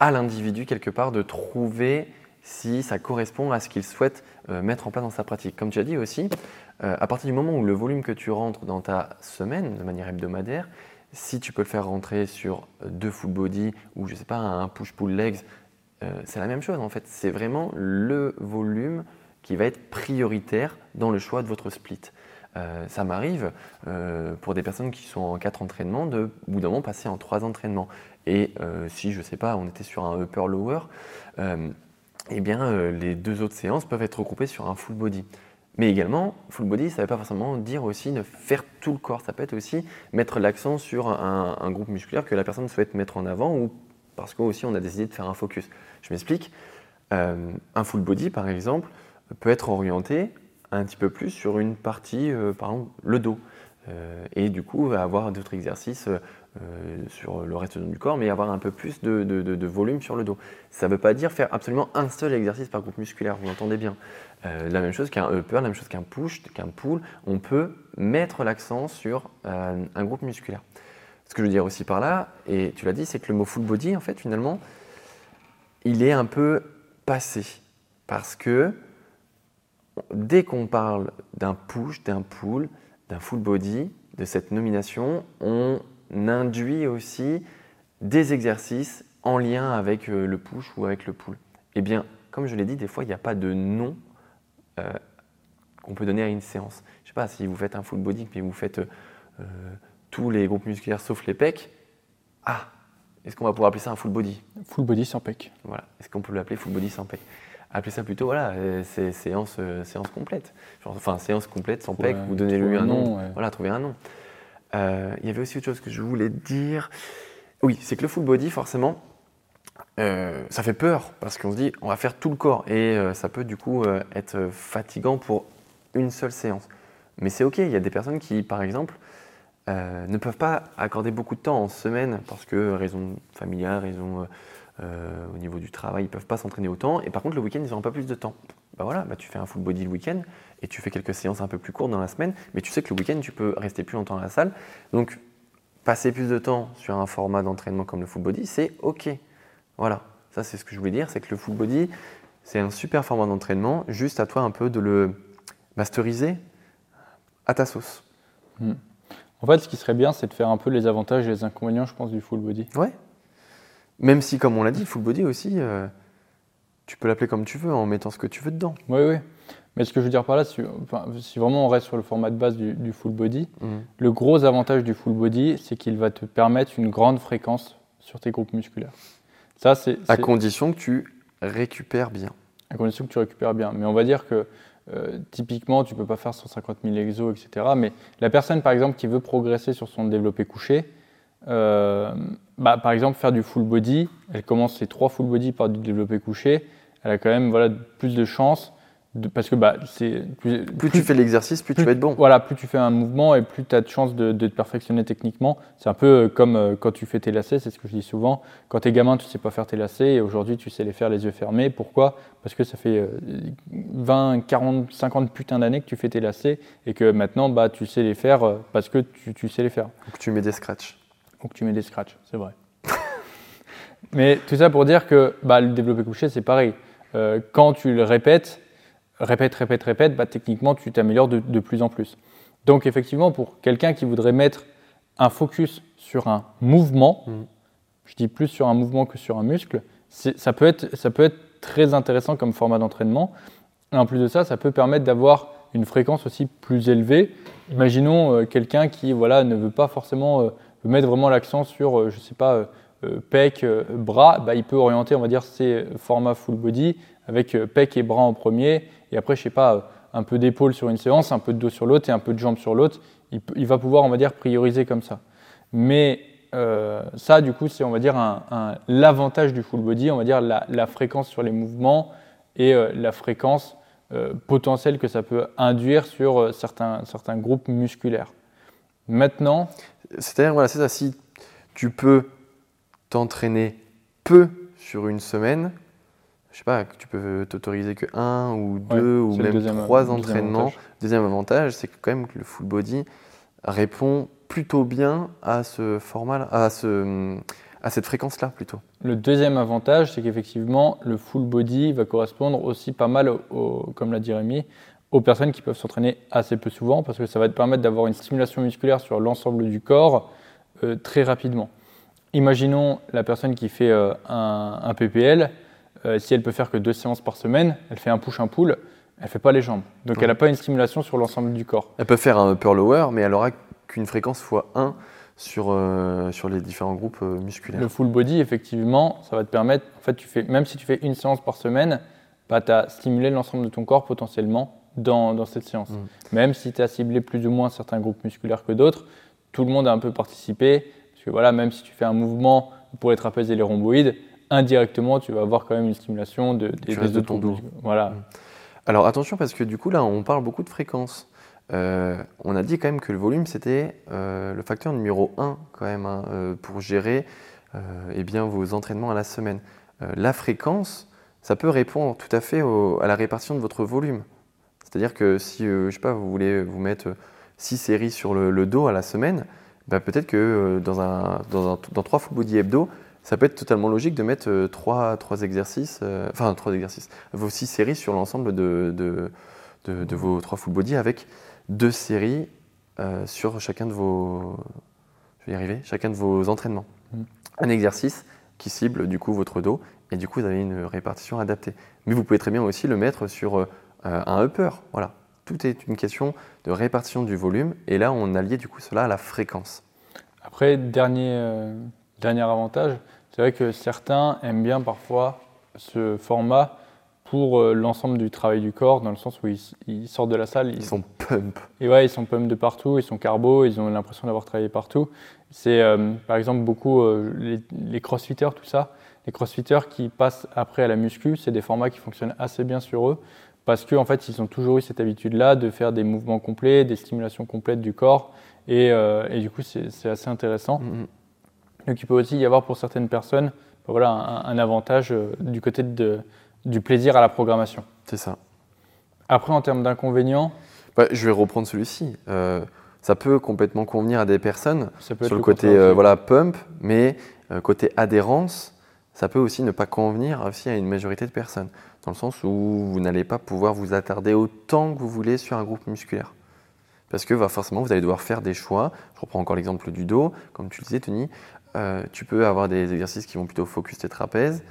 à l'individu, quelque part, de trouver si ça correspond à ce qu'il souhaite euh, mettre en place dans sa pratique. Comme tu as dit aussi, euh, à partir du moment où le volume que tu rentres dans ta semaine de manière hebdomadaire, si tu peux le faire rentrer sur deux full body ou je sais pas un push-pull legs, euh, c'est la même chose en fait. C'est vraiment le volume qui va être prioritaire dans le choix de votre split. Euh, ça m'arrive euh, pour des personnes qui sont en quatre entraînements de, au bout d'un moment, passer en trois entraînements. Et euh, si, je ne sais pas, on était sur un upper-lower, eh bien, les deux autres séances peuvent être regroupées sur un full body. Mais également, full body, ça ne veut pas forcément dire aussi ne faire tout le corps. Ça peut être aussi mettre l'accent sur un, groupe musculaire que la personne souhaite mettre en avant ou parce qu'aussi on a décidé de faire un focus. Je m'explique. un full body, par exemple, peut être orienté un petit peu plus sur une partie, euh, par exemple le dos. Euh, et du coup, avoir d'autres exercices euh, sur le reste du corps, mais avoir un peu plus de, volume sur le dos. Ça ne veut pas dire faire absolument un seul exercice par groupe musculaire, vous l'entendez bien. la même chose qu'un upper, la même chose qu'un push, qu'un pull, on peut mettre l'accent sur un groupe musculaire. Ce que je veux dire aussi par là, et tu l'as dit, c'est que le mot full body, en fait, finalement, il est un peu passé. Parce que dès qu'on parle d'un push, d'un pull, d'un full body, de cette nomination, on induit aussi des exercices en lien avec euh, le push ou avec le pull. Eh bien, comme je l'ai dit, des fois, il n'y a pas de nom euh, qu'on peut donner à une séance. Je ne sais pas, si vous faites un full body, puis vous faites euh, tous les groupes musculaires sauf les pecs, ah, est-ce qu'on va pouvoir appeler ça un full body? Full body sans pec. Voilà, est-ce qu'on peut l'appeler full body sans pec appelez ça plutôt voilà, c'est séance, euh, séance complète. enfin, séance complète sans PEC, vous donnez-lui un nom. Voilà, trouvez un nom. Euh, il y avait aussi autre chose que je voulais dire. Oui, c'est que le full body, forcément, ça fait peur parce qu'on se dit on va faire tout le corps et ça peut du coup être fatigant pour une seule séance. Mais c'est ok, il y a des personnes qui, par exemple, ne peuvent pas accorder beaucoup de temps en semaine parce que raison familiale, raison euh, au niveau du travail, ils ne peuvent pas s'entraîner autant. Et par contre, le week-end, ils n'auront pas plus de temps. Bah voilà, bah tu fais un full body le week-end et tu fais quelques séances un peu plus courtes dans la semaine, mais tu sais que le week-end, tu peux rester plus longtemps à la salle. Donc, passer plus de temps sur un format d'entraînement comme le full body, c'est OK. Voilà, ça c'est ce que je voulais dire, c'est que le full body, c'est un super format d'entraînement, juste à toi un peu de le masteriser à ta sauce. Hmm. En fait, ce qui serait bien, c'est de faire un peu les avantages et les inconvénients, je pense, du full body. Ouais, même si, comme on l'a dit, le full body aussi, euh, tu peux l'appeler comme tu veux en mettant ce que tu veux dedans. Oui, oui. Mais ce que je veux dire par là, si, vraiment on reste sur le format de base du, full body, mhm. le gros avantage du full body, c'est qu'il va te permettre une grande fréquence sur tes groupes musculaires. Ça, c'est, à condition que tu récupères bien. À condition que tu récupères bien. Mais on va dire que euh, typiquement, tu ne peux pas faire 150 000 exos, etc. Mais la personne, par exemple, qui veut progresser sur son développé couché, euh, bah, par exemple, faire du full body, elle commence ses trois full body par du développé couché, elle a quand même voilà, plus de chances. Parce que bah, c'est plus, tu fais l'exercice, plus, tu vas être bon. Voilà, plus tu fais un mouvement et plus tu as de chances de, te perfectionner techniquement. C'est un peu euh, comme euh, quand tu fais tes lacets, c'est ce que je dis souvent. Quand tu es gamin, tu ne sais pas faire tes lacets et aujourd'hui tu sais les faire les yeux fermés. Pourquoi? Parce que ça fait 20, 40, 50 putains d'années que tu fais tes lacets et que maintenant bah, tu sais les faire euh, parce que tu, tu sais les faire. Donc tu mets des scratchs. Donc tu mets des scratchs, c'est vrai. Mais tout ça pour dire que bah, le développé couché, c'est pareil. Euh, quand tu le répètes, répète, répète, répète, bah, techniquement, tu t'améliores de, plus en plus. Donc effectivement, pour quelqu'un qui voudrait mettre un focus sur un mouvement, mm. je dis plus sur un mouvement que sur un muscle, ça peut, être, ça peut être très intéressant comme format d'entraînement. En plus de ça, ça peut permettre d'avoir une fréquence aussi plus élevée. Imaginons euh, quelqu'un qui voilà, ne veut pas forcément euh, mettre vraiment l'accent sur, euh, je ne sais pas, pec, bras, bah, il peut orienter, on va dire, ses formats full body avec pec et bras en premier, et après, je sais pas, un peu d'épaule sur une séance, un peu de dos sur l'autre et un peu de jambes sur l'autre. Il, va pouvoir, on va dire, prioriser comme ça. Mais euh, ça, du coup, c'est, on va dire, un, l'avantage du full body, on va dire la, fréquence sur les mouvements et euh, la fréquence euh, potentielle que ça peut induire sur certains, certains groupes musculaires. Maintenant. C'est-à-dire, voilà, c'est ça, si tu peux t'entraîner peu sur une semaine, je sais pas, tu peux t'autoriser que un ou deux ou même trois entraînements. Deuxième avantage, c'est que quand même le full body répond plutôt bien à ce format, à, ce, à cette fréquence-là plutôt. Le deuxième avantage, c'est qu'effectivement, le full body va correspondre aussi pas mal, comme l'a dit Rémi, aux personnes qui peuvent s'entraîner assez peu souvent, parce que ça va te permettre d'avoir une stimulation musculaire sur l'ensemble du corps euh, très rapidement. Imaginons la personne qui fait euh, un, PPL, euh, si elle peut faire que deux séances par semaine, elle fait un push, un pull, elle ne fait pas les jambes. Donc elle n'a pas une stimulation sur l'ensemble du corps. Elle peut faire un upper lower, mais elle aura qu'une fréquence fois 1 sur, euh, sur les différents groupes euh, musculaires. Le full body, effectivement, ça va te permettre, en fait, tu fais, même si tu fais une séance par semaine, bah, tu as stimulé l'ensemble de ton corps potentiellement dans, dans cette séance. Mm. Même si tu as ciblé plus ou moins certains groupes musculaires que d'autres, tout le monde a un peu participé. Parce que voilà, même si tu fais un mouvement pour les trapèzes et les rhomboïdes, indirectement, tu vas avoir quand même une stimulation de, des, de ton dos. Voilà. Mm. Alors attention, parce que du coup, là, on parle beaucoup de fréquence. Euh, on a dit quand même que le volume, c'était euh, le facteur numéro 1 quand même hein, euh, pour gérer eh bien, vos entraînements à la semaine. la fréquence, ça peut répondre tout à fait à la répartition de votre volume. C'est-à-dire que si je sais pas, vous voulez vous mettre 6 séries sur le, dos à la semaine, bah, peut-être que dans, un, dans, dans 3 full body hebdo, ça peut être totalement logique de mettre 3, exercices, enfin 3 exercices, vos 6 séries sur l'ensemble de, de, de, vos 3 full body avec deux séries euh, sur chacun de vos, je vais y arriver, chacun de vos entraînements. Mm. Un exercice qui cible du coup votre dos et du coup vous avez une répartition adaptée. Mais vous pouvez très bien aussi le mettre sur euh, un upper. Voilà, tout est une question de répartition du volume et là on a lié du coup cela à la fréquence. Après dernier euh, dernier avantage, c'est vrai que certains aiment bien parfois ce format pour euh, l'ensemble du travail du corps, dans le sens où ils, sortent de la salle. Ils, sont pump. Et ouais, ils sont pump de partout, ils sont carbo, ils ont l'impression d'avoir travaillé partout. C'est euh, par exemple beaucoup euh, les, crossfitters, tout ça. Les crossfitters qui passent après à la muscu, c'est des formats qui fonctionnent assez bien sur eux parce qu'en en fait, ils ont toujours eu cette habitude-là de faire des mouvements complets, des stimulations complètes du corps. Et, et du coup, c'est assez intéressant. Mm-hmm. Donc, il peut aussi y avoir pour certaines personnes voilà, un, un avantage du côté de du plaisir à la programmation. C'est ça. Après, en termes d'inconvénients bah, Je vais reprendre celui-ci. Euh, ça peut complètement convenir à des personnes sur le côté euh, voilà, pump, mais euh, côté adhérence, ça peut aussi ne pas convenir aussi à une majorité de personnes, dans le sens où vous n'allez pas pouvoir vous attarder autant que vous voulez sur un groupe musculaire. Parce que bah, forcément, vous allez devoir faire des choix. Je reprends encore l'exemple du dos. Comme tu le disais, Tony, tu peux avoir des exercices qui vont plutôt focus tes trapèzes.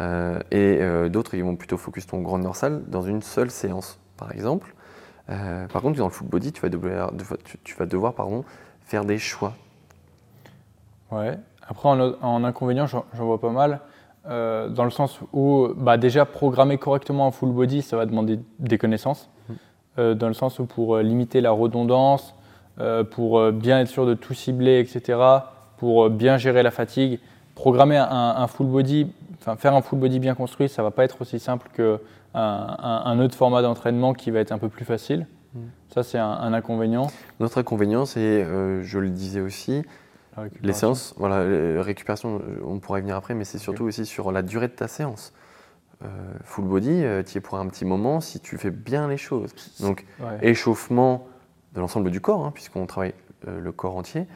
Euh, et euh, d'autres, ils vont plutôt focus ton grand dorsal dans une seule séance, par exemple. Euh, par contre, dans le full body, tu vas devoir, tu, vas devoir pardon, faire des choix. Ouais. Après, en, inconvénient, j'en vois pas mal. dans le sens où, bah, déjà, programmer correctement un full body, ça va demander des connaissances. Mmh. dans le sens où, pour limiter la redondance, pour bien être sûr de tout cibler, etc., pour bien gérer la fatigue, programmer un full body, faire un full body bien construit, ça va pas être aussi simple qu'un un, autre format d'entraînement qui va être un peu plus facile. Mm. Ça, c'est un, inconvénient. Notre inconvénient, c'est, euh, je le disais aussi, les séances, voilà, récupération, on pourra y venir après, mais c'est surtout aussi sur la durée de ta séance. Euh, full body, euh, tu y es pour un petit moment si tu fais bien les choses. Donc, échauffement de l'ensemble du corps, hein, puisqu'on travaille le corps entier.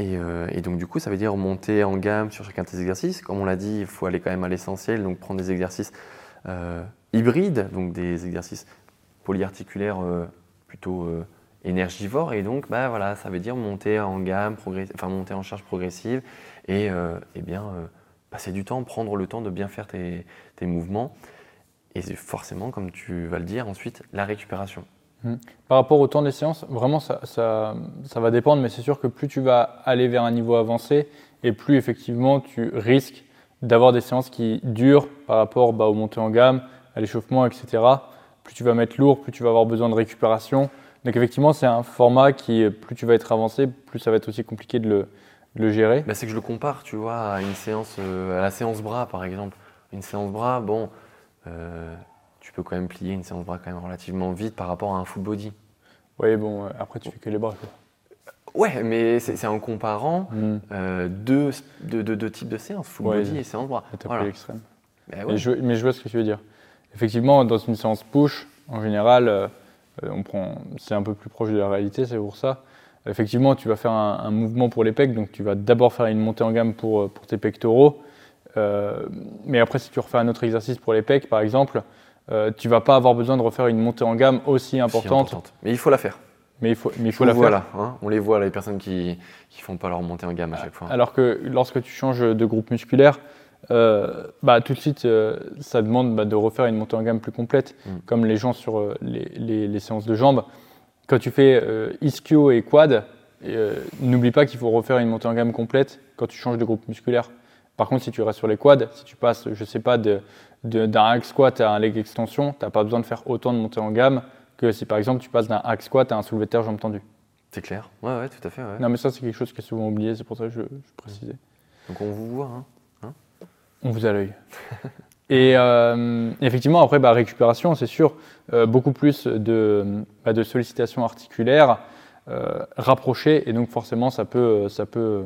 Euh, et, donc du coup, ça veut dire monter en gamme sur chacun de tes exercices. Comme on l'a dit, il faut aller quand même à l'essentiel, donc prendre des exercices euh, hybrides, donc des exercices polyarticulaires euh, plutôt énergivores. Et donc, bah, voilà, ça veut dire monter en gamme, enfin monter en charge progressive et, bien passer du temps, prendre le temps de bien faire tes, tes mouvements. Et forcément, comme tu vas le dire, ensuite la récupération. Hmm. Par rapport au temps des séances, vraiment ça, va dépendre, mais c'est sûr que plus tu vas aller vers un niveau avancé et plus effectivement tu risques d'avoir des séances qui durent par rapport bah, aux en gamme, à l'échauffement, etc. Plus tu vas mettre lourd, plus tu vas avoir besoin de récupération. Donc effectivement, c'est un format qui, plus tu vas être avancé, plus ça va être aussi compliqué de le gérer. Bah, c'est que je le compare, tu vois, à une séance, euh, à la séance bras par exemple. Une séance bras, bon, euh, tu peux quand même plier une séance bras quand même relativement vite par rapport à un full body. Oui, bon, euh, après tu fais que les bras. Quoi. Ouais, mais c'est en comparant Hmm. euh, deux, deux, deux- deux types de séances, full Ouais, body et séance bras. T'as Voilà. pris l'extrême. Bah Mais ouais. je, mais je vois ce que tu veux dire. Effectivement, dans une séance push, en général, euh, on prend, c'est un peu plus proche de la réalité, c'est pour ça. Effectivement, tu vas faire un, un mouvement pour les pecs, donc tu vas d'abord faire une montée en gamme pour, pour tes pectoraux. Mais après, si tu refais un autre exercice pour les pecs, par exemple, euh, tu vas pas avoir besoin de refaire une montée en gamme aussi Si importante. Mais il faut la faire. Mais il faut, mais il faut la faire. Voilà, hein, on les voit, les personnes qui ne font pas leur montée en gamme à chaque fois. Alors que lorsque tu changes de groupe musculaire, euh, bah, tout de suite, euh, ça demande bah, de refaire une montée en gamme plus complète, Mm. comme les gens sur euh, les, les- les séances de jambes. Quand tu fais ischio et quad, n'oublie pas qu'il faut refaire une montée en gamme complète quand tu changes de groupe musculaire. Par contre, si tu restes sur les quads, si tu passes, je sais pas, de- d'un hack squat à un leg extension, tu n'as pas besoin de faire autant de montée en gamme que si par exemple tu passes d'un hack squat à un soulevé de terre jambe tendue. C'est clair Ouais, ouais, tout à fait. ouais. Non, mais ça, c'est quelque chose qui est souvent oublié, c'est pour ça que je, je précisais. Donc on vous voit. Hein. On vous a l'œil. Et euh, effectivement, après, bah, récupération, c'est sûr, euh, beaucoup plus de, bah, de sollicitations articulaires euh, rapprochées, et donc forcément, ça peut, ça peut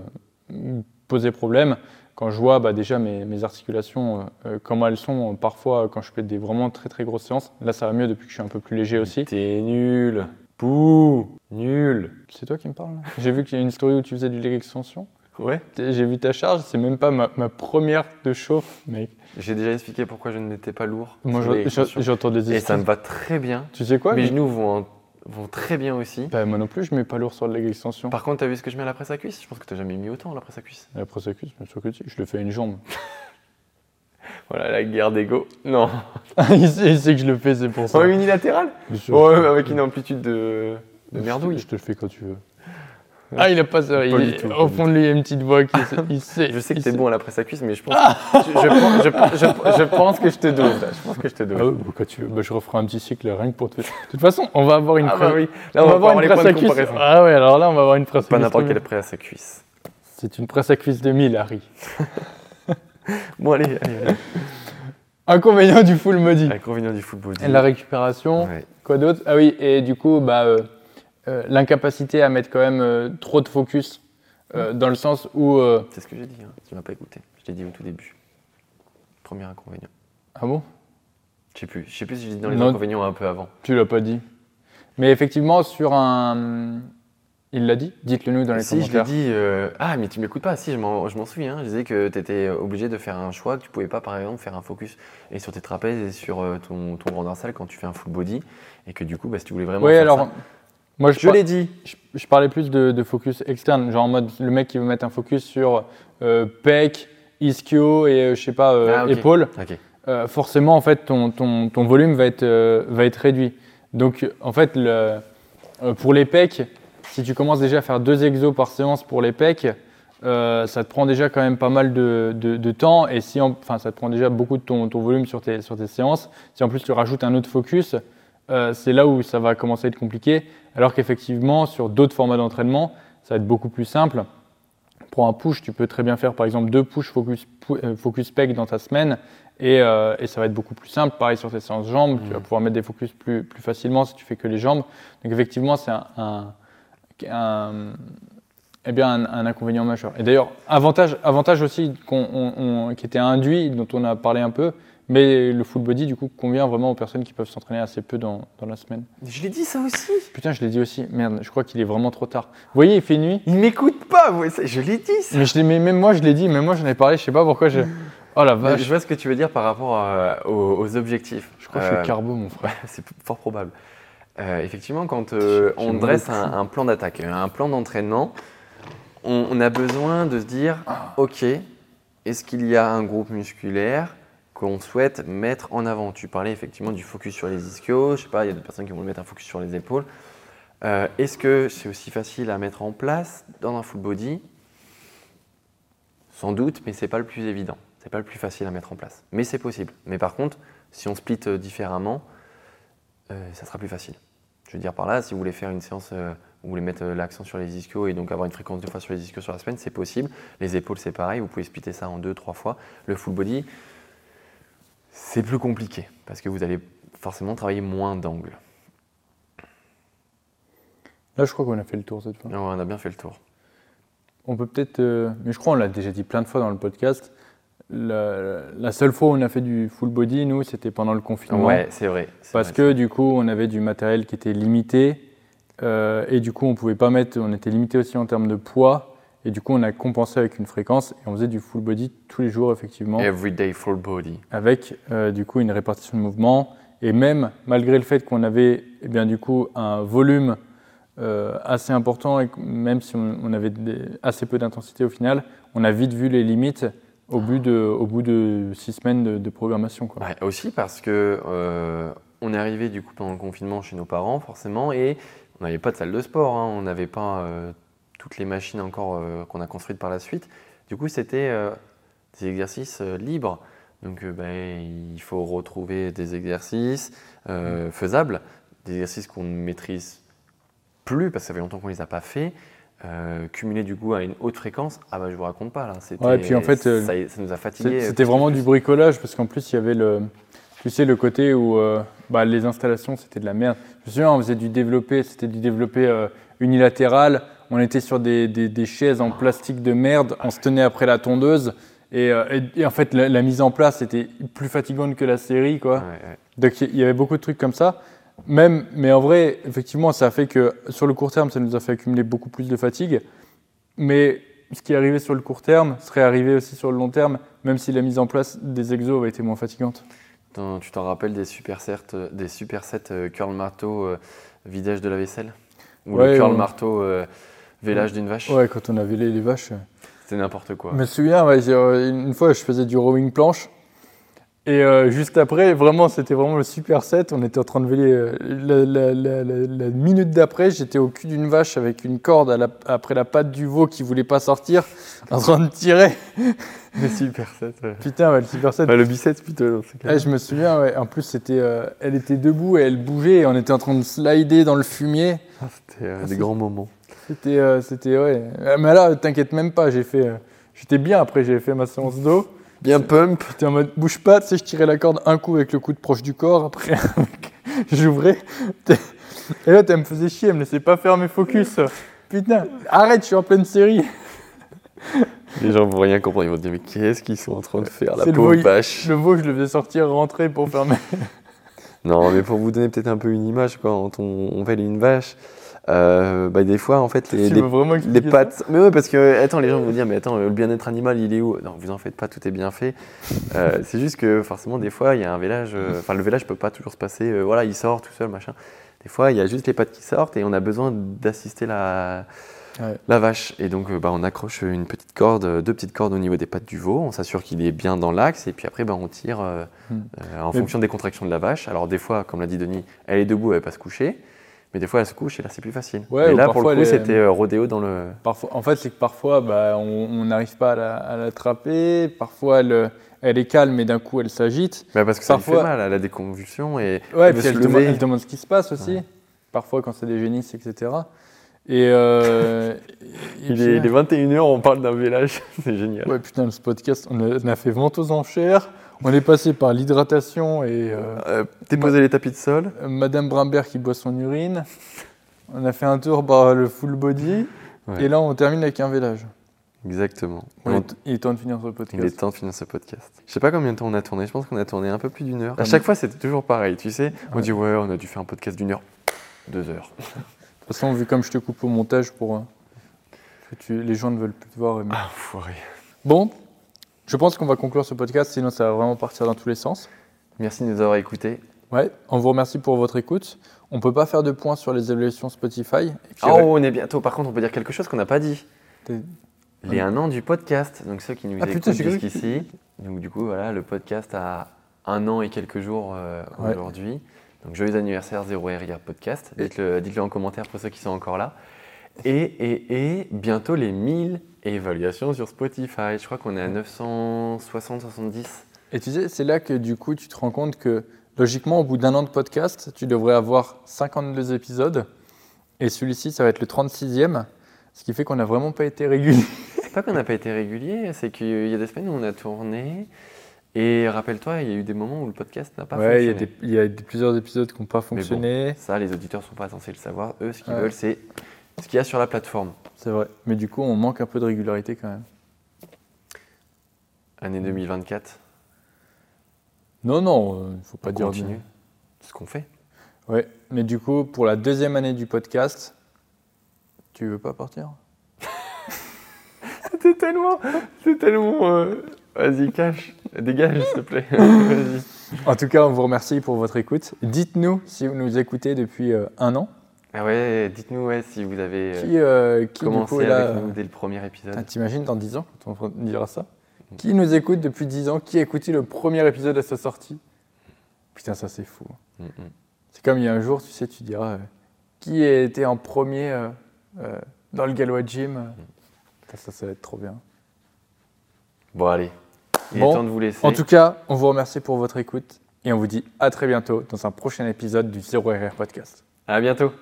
poser problème. Quand je vois bah, déjà mes, mes articulations, euh, comment elles sont, euh, parfois quand je fais des vraiment très très grosses séances, là ça va mieux depuis que je suis un peu plus léger aussi. T'es nul. Pouh Nul. C'est toi qui me parles J'ai vu qu'il y a une story où tu faisais du leg extension. Ouais. J'ai vu ta charge, c'est même pas ma, ma première de chauffe, mec. J'ai déjà expliqué pourquoi je n'étais pas lourd. Moi, j'entends des Et ça me va très bien. Tu sais quoi Mes genoux vont, en- vont très bien aussi. Bah, moi non plus, je mets pas lourd sur le leg extension. Par contre, t'as vu ce que je mets à la presse à cuisse? Je pense que t'as jamais mis autant à la presse à cuisse. Et Après ça cuisse, bien sûr que si, je le fais à une jambe. Voilà, la guerre d'ego. Non. il, sait, il sait que je le fais, c'est pour ça. En unilatéral. Ouais, avec une amplitude de, de merdouille. Je te le fais quand tu veux. Ah, il a pas ça. il- tout, pas au fond de lui, il y a une petite voix qui il sait. Je sais que t'es bon à la presse à cuisse, mais je pense, je, je je, je- pense que je te là. Je pense que je te dose. Ah bah, quand tu bah, je referai un petit cycle rien que pour te. De toute façon, on va avoir une Ah presse. bah oui, on, là on, va va avoir une presse à cuisse. Ah ouais, alors là, on va avoir une presse à Pas cuisse. n'importe très quelle presse à cuisse. C'est une presse à cuisse de 1000, Harry. Bon, allez, allez, allez. Inconvénient du full body. Inconvénient du full body. La récupération. Ouais. Quoi d'autre? Ah oui, et du coup, bah, euh, euh, l'incapacité à mettre quand même euh, trop de focus, euh, dans le sens où... C'est ce que j'ai dit, hein. tu m'as pas écouté. Je t'ai dit au tout début. Premier inconvénient. Ah bon? Je sais plus, je sais plus si j'ai dit dans les Non. inconvénients un peu avant. Tu l'as pas dit. Mais effectivement, sur un... Il l'a dit Dites-le nous dans les si, je l'ai commentaires. dit. Ah, mais tu m'écoutes pas. Si, je m'en je m'en souviens. Je disais que tu étais obligé de faire un choix, que tu pouvais pas, par exemple, faire un focus et sur tes trapèzes et sur ton, ton grand dorsal quand tu fais un full body. Et que du coup, bah, si tu voulais vraiment. Oui, alors... ça- Moi, je, l'ai dit. je, je parlais plus de, de focus externe, genre en mode le mec qui veut mettre un focus sur euh, pec, ischio et euh, je sais pas, euh, Ah, épaule. Euh, forcément, en fait, ton, ton, ton volume va être, va être réduit. Donc, en fait, le, pour les pecs, si tu commences déjà à faire deux exos par séance pour les pecs, euh, ça te prend déjà quand même pas mal de, de- de temps. Et si, en- enfin, ça te prend déjà beaucoup de ton, ton volume sur tes, sur tes séances. Si en plus tu rajoutes un autre focus, euh, c'est là où ça va commencer à être compliqué. Alors qu'effectivement, sur d'autres formats d'entraînement, ça va être beaucoup plus simple. Pour un push, tu peux très bien faire par exemple deux push focus, euh, focus pec dans ta semaine et, euh, et ça va être beaucoup plus simple. Pareil sur tes séances jambes, tu vas Mhm. pouvoir mettre des focus plus, plus facilement si tu fais que les jambes. Donc effectivement, c'est un, un- un- eh bien, un, un inconvénient majeur. Et d'ailleurs, avantage, avantage aussi qu'on- on- on- qui était induit, dont on a parlé un peu, mais le full body du coup convient vraiment aux personnes qui peuvent s'entraîner assez peu dans, dans la semaine. Je l'ai dit ça aussi. Putain, je l'ai dit aussi. Merde, je crois qu'il est vraiment trop tard. Vous voyez, il fait nuit. Il m'écoute pas. je l'ai dit ça. Mais, je l'ai- mais même moi, je l'ai dit. Même moi, j'en ai parlé. Je sais pas pourquoi. Je... Oh la Mais vache. Je vois ce que tu veux dire par rapport à- aux, aux objectifs. Je crois que je Euh, suis carbo, mon frère. C'est fort probable. Euh, effectivement, quand euh, on dresse un plan d'attaque, un plan d'entraînement, on, on a besoin de se dire, ok, est-ce qu'il y a un groupe musculaire qu'on souhaite mettre en avant? Tu parlais effectivement du focus sur les ischios, je sais pas, il y a des personnes qui vont mettre un focus sur les épaules. Euh, est-ce que c'est aussi facile à mettre en place dans un full body? Sans doute, mais c'est pas le plus évident. C'est pas le plus facile à mettre en place. Mais c'est possible. Mais par contre, si on split euh, différemment, euh, ça sera plus facile. Je veux dire par là, si vous voulez faire une séance euh, Vous voulez mettre euh, l'accent sur les ischios et donc avoir une fréquence deux fois sur les ischios sur la semaine, c'est possible. Les épaules, c'est pareil, vous pouvez splitter ça en deux, trois fois. Le full body, c'est plus compliqué parce que vous allez forcément travailler moins d'angles. Là, je crois qu'on a fait le tour cette fois. Ouais, on a bien fait le tour. On peut peut-être. euh, mais je crois qu'on l'a déjà dit plein de fois dans le podcast. La, la seule fois où on a fait du full body, nous, c'était pendant le confinement. Ouais, c'est vrai. Parce vrai. que du coup, on avait du matériel qui était limité. Euh, et du coup, on pouvait pas mettre. On était limité aussi en termes de poids. Et du coup, on a compensé avec une fréquence. Et on faisait du full body tous les jours, effectivement. Everyday full body. avec euh, du coup une répartition de mouvements et même malgré le fait qu'on avait eh bien du coup un volume euh, assez important et même si on, on avait des- assez peu d'intensité au final, on a vite vu les limites au bout de, au bout de six semaines de, de programmation. Quoi. Ouais, aussi parce que on est arrivé du coup pendant le confinement chez nos parents forcément et on n'avait pas de salle de sport, hein, on n'avait pas euh, toutes les machines encore euh, qu'on a construites par la suite. Du coup c'était euh, des exercices libres. Donc ben, il faut retrouver des exercices euh, faisables, des exercices qu'on ne maîtrise plus parce que ça fait longtemps qu'on les a pas fait. Euh, cumuler du coup à une haute fréquence, ah bah je vous raconte pas là. Ouais, et puis en fait, ça, ça nous a fatigués. C'est- C'était vraiment du bricolage parce qu'en plus il y avait le, tu sais, le côté où euh, bah, les installations c'était de la merde. Je me souviens, on faisait du développé, c'était du développé euh, unilatéral. On était sur des, des- des chaises en plastique de merde, on se tenait après la tondeuse. Et, euh, et- et en fait, la, la mise en place était plus fatigante que la série, quoi. Ouais, ouais. Donc il y avait beaucoup de trucs comme ça. Même, mais en vrai, effectivement, ça a fait que sur le court terme, ça nous a fait accumuler beaucoup plus de fatigue. Mais ce qui est arrivé sur le court terme serait arrivé aussi sur le long terme, même si la mise en place des exos avait été moins fatigante. Tu t'en rappelles des supersets, euh, des supersets euh, curl marteau euh, vidage de la vaisselle? Ou Ouais, le curl marteau vélage d'une vache? Ouais, quand on avait les, les vaches. C'était n'importe quoi. Je me souviens, une fois, je faisais du rowing planche. Et euh, juste après, vraiment, c'était vraiment le super set. On était en train de véler. euh, la, la- la- la- la minute d'après, j'étais au cul d'une vache avec une corde à après la patte du veau qui voulait pas sortir, en train de tirer. Des supersets. ouais. Putain, ouais, le super set. Bah, le biceps plutôt. Ouais, je me souviens, ouais. en plus, c'était, euh, elle était debout et elle bougeait. Et on était en train de slider dans le fumier. Ah, C'était Ah, des grands moments. C'était, c'était, ouais. Euh, Mais là, t'inquiète même pas, j'ai fait. j'étais bien après, j'ai fait ma séance d'eau. Bien pump. J'étais en mode bouge pas, tu sais, je tirais la corde un coup avec le coude proche du corps, après j'ouvrais. Et là, elle me faisait chier, elle me laissait pas faire mes focus. Putain, arrête, je suis en pleine série. Les gens vont rien comprendre. Ils vont dire mais qu'est-ce qu'ils sont en train de faire la pauvre vache? Le veau, je le faisais sortir, rentrer pour faire mes. Non, mais pour vous donner peut-être un peu une image, quand on, on une vache, euh, bah, des fois en fait les, pattes. Mais ouais, parce que, attends, les gens vont dire, mais attends, le bien-être animal, il est où? Non, vous en faites pas, tout est bien fait. Euh, c'est juste que forcément, des fois, il y a un vélage. euh, Enfin, le vélage peut pas toujours se passer. voilà, il sort tout seul, machin. Des fois, il y a juste les pattes qui sortent et on a besoin d'assister la, Ouais. la vache. Et donc, bah, on accroche une petite corde, deux petites cordes au niveau des pattes du veau. On s'assure qu'il est bien dans l'axe et puis après, bah, on tire euh, Hmm. euh, en Mais- fonction des contractions de la vache. Alors, des fois, comme l'a dit Denis, elle est debout, elle va pas se coucher. Mais des fois, elle se couche et là, c'est plus facile. Ouais, et ou là, pour le coup, est- c'était euh, rodéo dans le. Parfois, en fait, c'est que parfois, bah, on n'arrive pas à la- l'attraper. Parfois, elle, elle est calme, mais d'un coup, elle s'agite. Bah parce que ça lui Parfois- fait mal, elle a des convulsions et Ouais, elle puis se elle, demande, elle demande ce qui se passe aussi. Parfois, quand c'est des génisses, etc. Et, euh, et il, est, ouais. il est 21h, on parle d'un village, c'est génial. Ouais, putain, ce podcast, on a, on a fait vente aux enchères, on est passé par l'hydratation et euh, Euh, déposer les tapis de sol. Madame Brimbert qui boit son urine. On a fait un tour par le full body. Ouais. Et là, on termine avec un vélage. Exactement. Il On- est- il est temps de finir ce il est podcast. temps de finir ce podcast. Je sais pas combien de temps on a tourné, je pense qu'on a tourné un peu plus d'une heure. À Ah, chaque fois, c'était toujours pareil, tu sais. On Ouais. dit ouais, on a dû faire un podcast d'une heure, deux heures. De toute façon, vu comme je te coupe au montage pour. euh, que tu- les gens ne veulent plus te voir. mais- Ah, foiré. Bon, je pense qu'on va conclure ce podcast, sinon ça va vraiment partir dans tous les sens. Merci de nous avoir écoutés. Ouais, on vous remercie pour votre écoute. On peut pas faire de points sur les évaluations Spotify. Et puis, Oh, on est bientôt. Par contre, on peut dire quelque chose qu'on n'a pas dit. T'es- Les un an du podcast. Donc ceux qui nous Ah, écoutent jusqu'ici. Donc du coup, voilà, le podcast a un an et quelques jours euh, Ouais. aujourd'hui. Donc joyeux anniversaire 0 RIR podcast. Dites-le dites-le en commentaire pour ceux qui sont encore là. Et, et, et bientôt les 1000 évaluations sur Spotify. Je crois qu'on est à 960-70. Et tu sais, c'est là que du coup, tu te rends compte que logiquement, au bout d'un an de podcast, tu devrais avoir 52 épisodes. Et celui-ci, ça va être le 36e, ce qui fait qu'on n'a vraiment pas été régulier. C'est pas qu'on n'a pas été régulier, c'est qu'il y a des semaines où on a tourné. Et rappelle-toi, il y a eu des moments où le podcast n'a pas ouais, il y a, fonctionné. des, il y a des- plusieurs épisodes qui n'ont pas fonctionné. Ça, les auditeurs sont pas censés le savoir. Eux, ce qu'ils Ouais. veulent, c'est ce qu'il y a sur la plateforme. C'est vrai. Mais du coup, on manque un peu de régularité quand même. Année 2024, Non, non, il ne faut pas on dire. continue. C'est ce qu'on fait. Ouais, mais du coup, pour la deuxième année du podcast, tu veux pas partir? C'est tellement. C'est tellement. euh, Vas-y, cache. Dégage, s'il te plaît. En tout cas, on vous remercie pour votre écoute. Dites-nous si vous nous écoutez depuis euh, un an. Ah ouais, dites-nous ouais, si vous avez euh, Qui, euh, qui du commencé coup, là avec nous dès le premier épisode. Ah, T'imagines dans 10 ans quand on dira ça Qui nous écoute depuis 10 ans Qui a écouté le premier épisode à sa sortie Putain, ça c'est fou. Mm, mm. C'est comme il y a un jour, tu sais, tu diras euh, qui a été en premier euh, euh, dans le Galois Gym ça, ça, ça va être trop bien. Bon, allez. Il Bon, est temps de vous laisser. En tout cas, on vous remercie pour votre écoute et on vous dit à très bientôt dans un prochain épisode du Zero RR Podcast. À bientôt.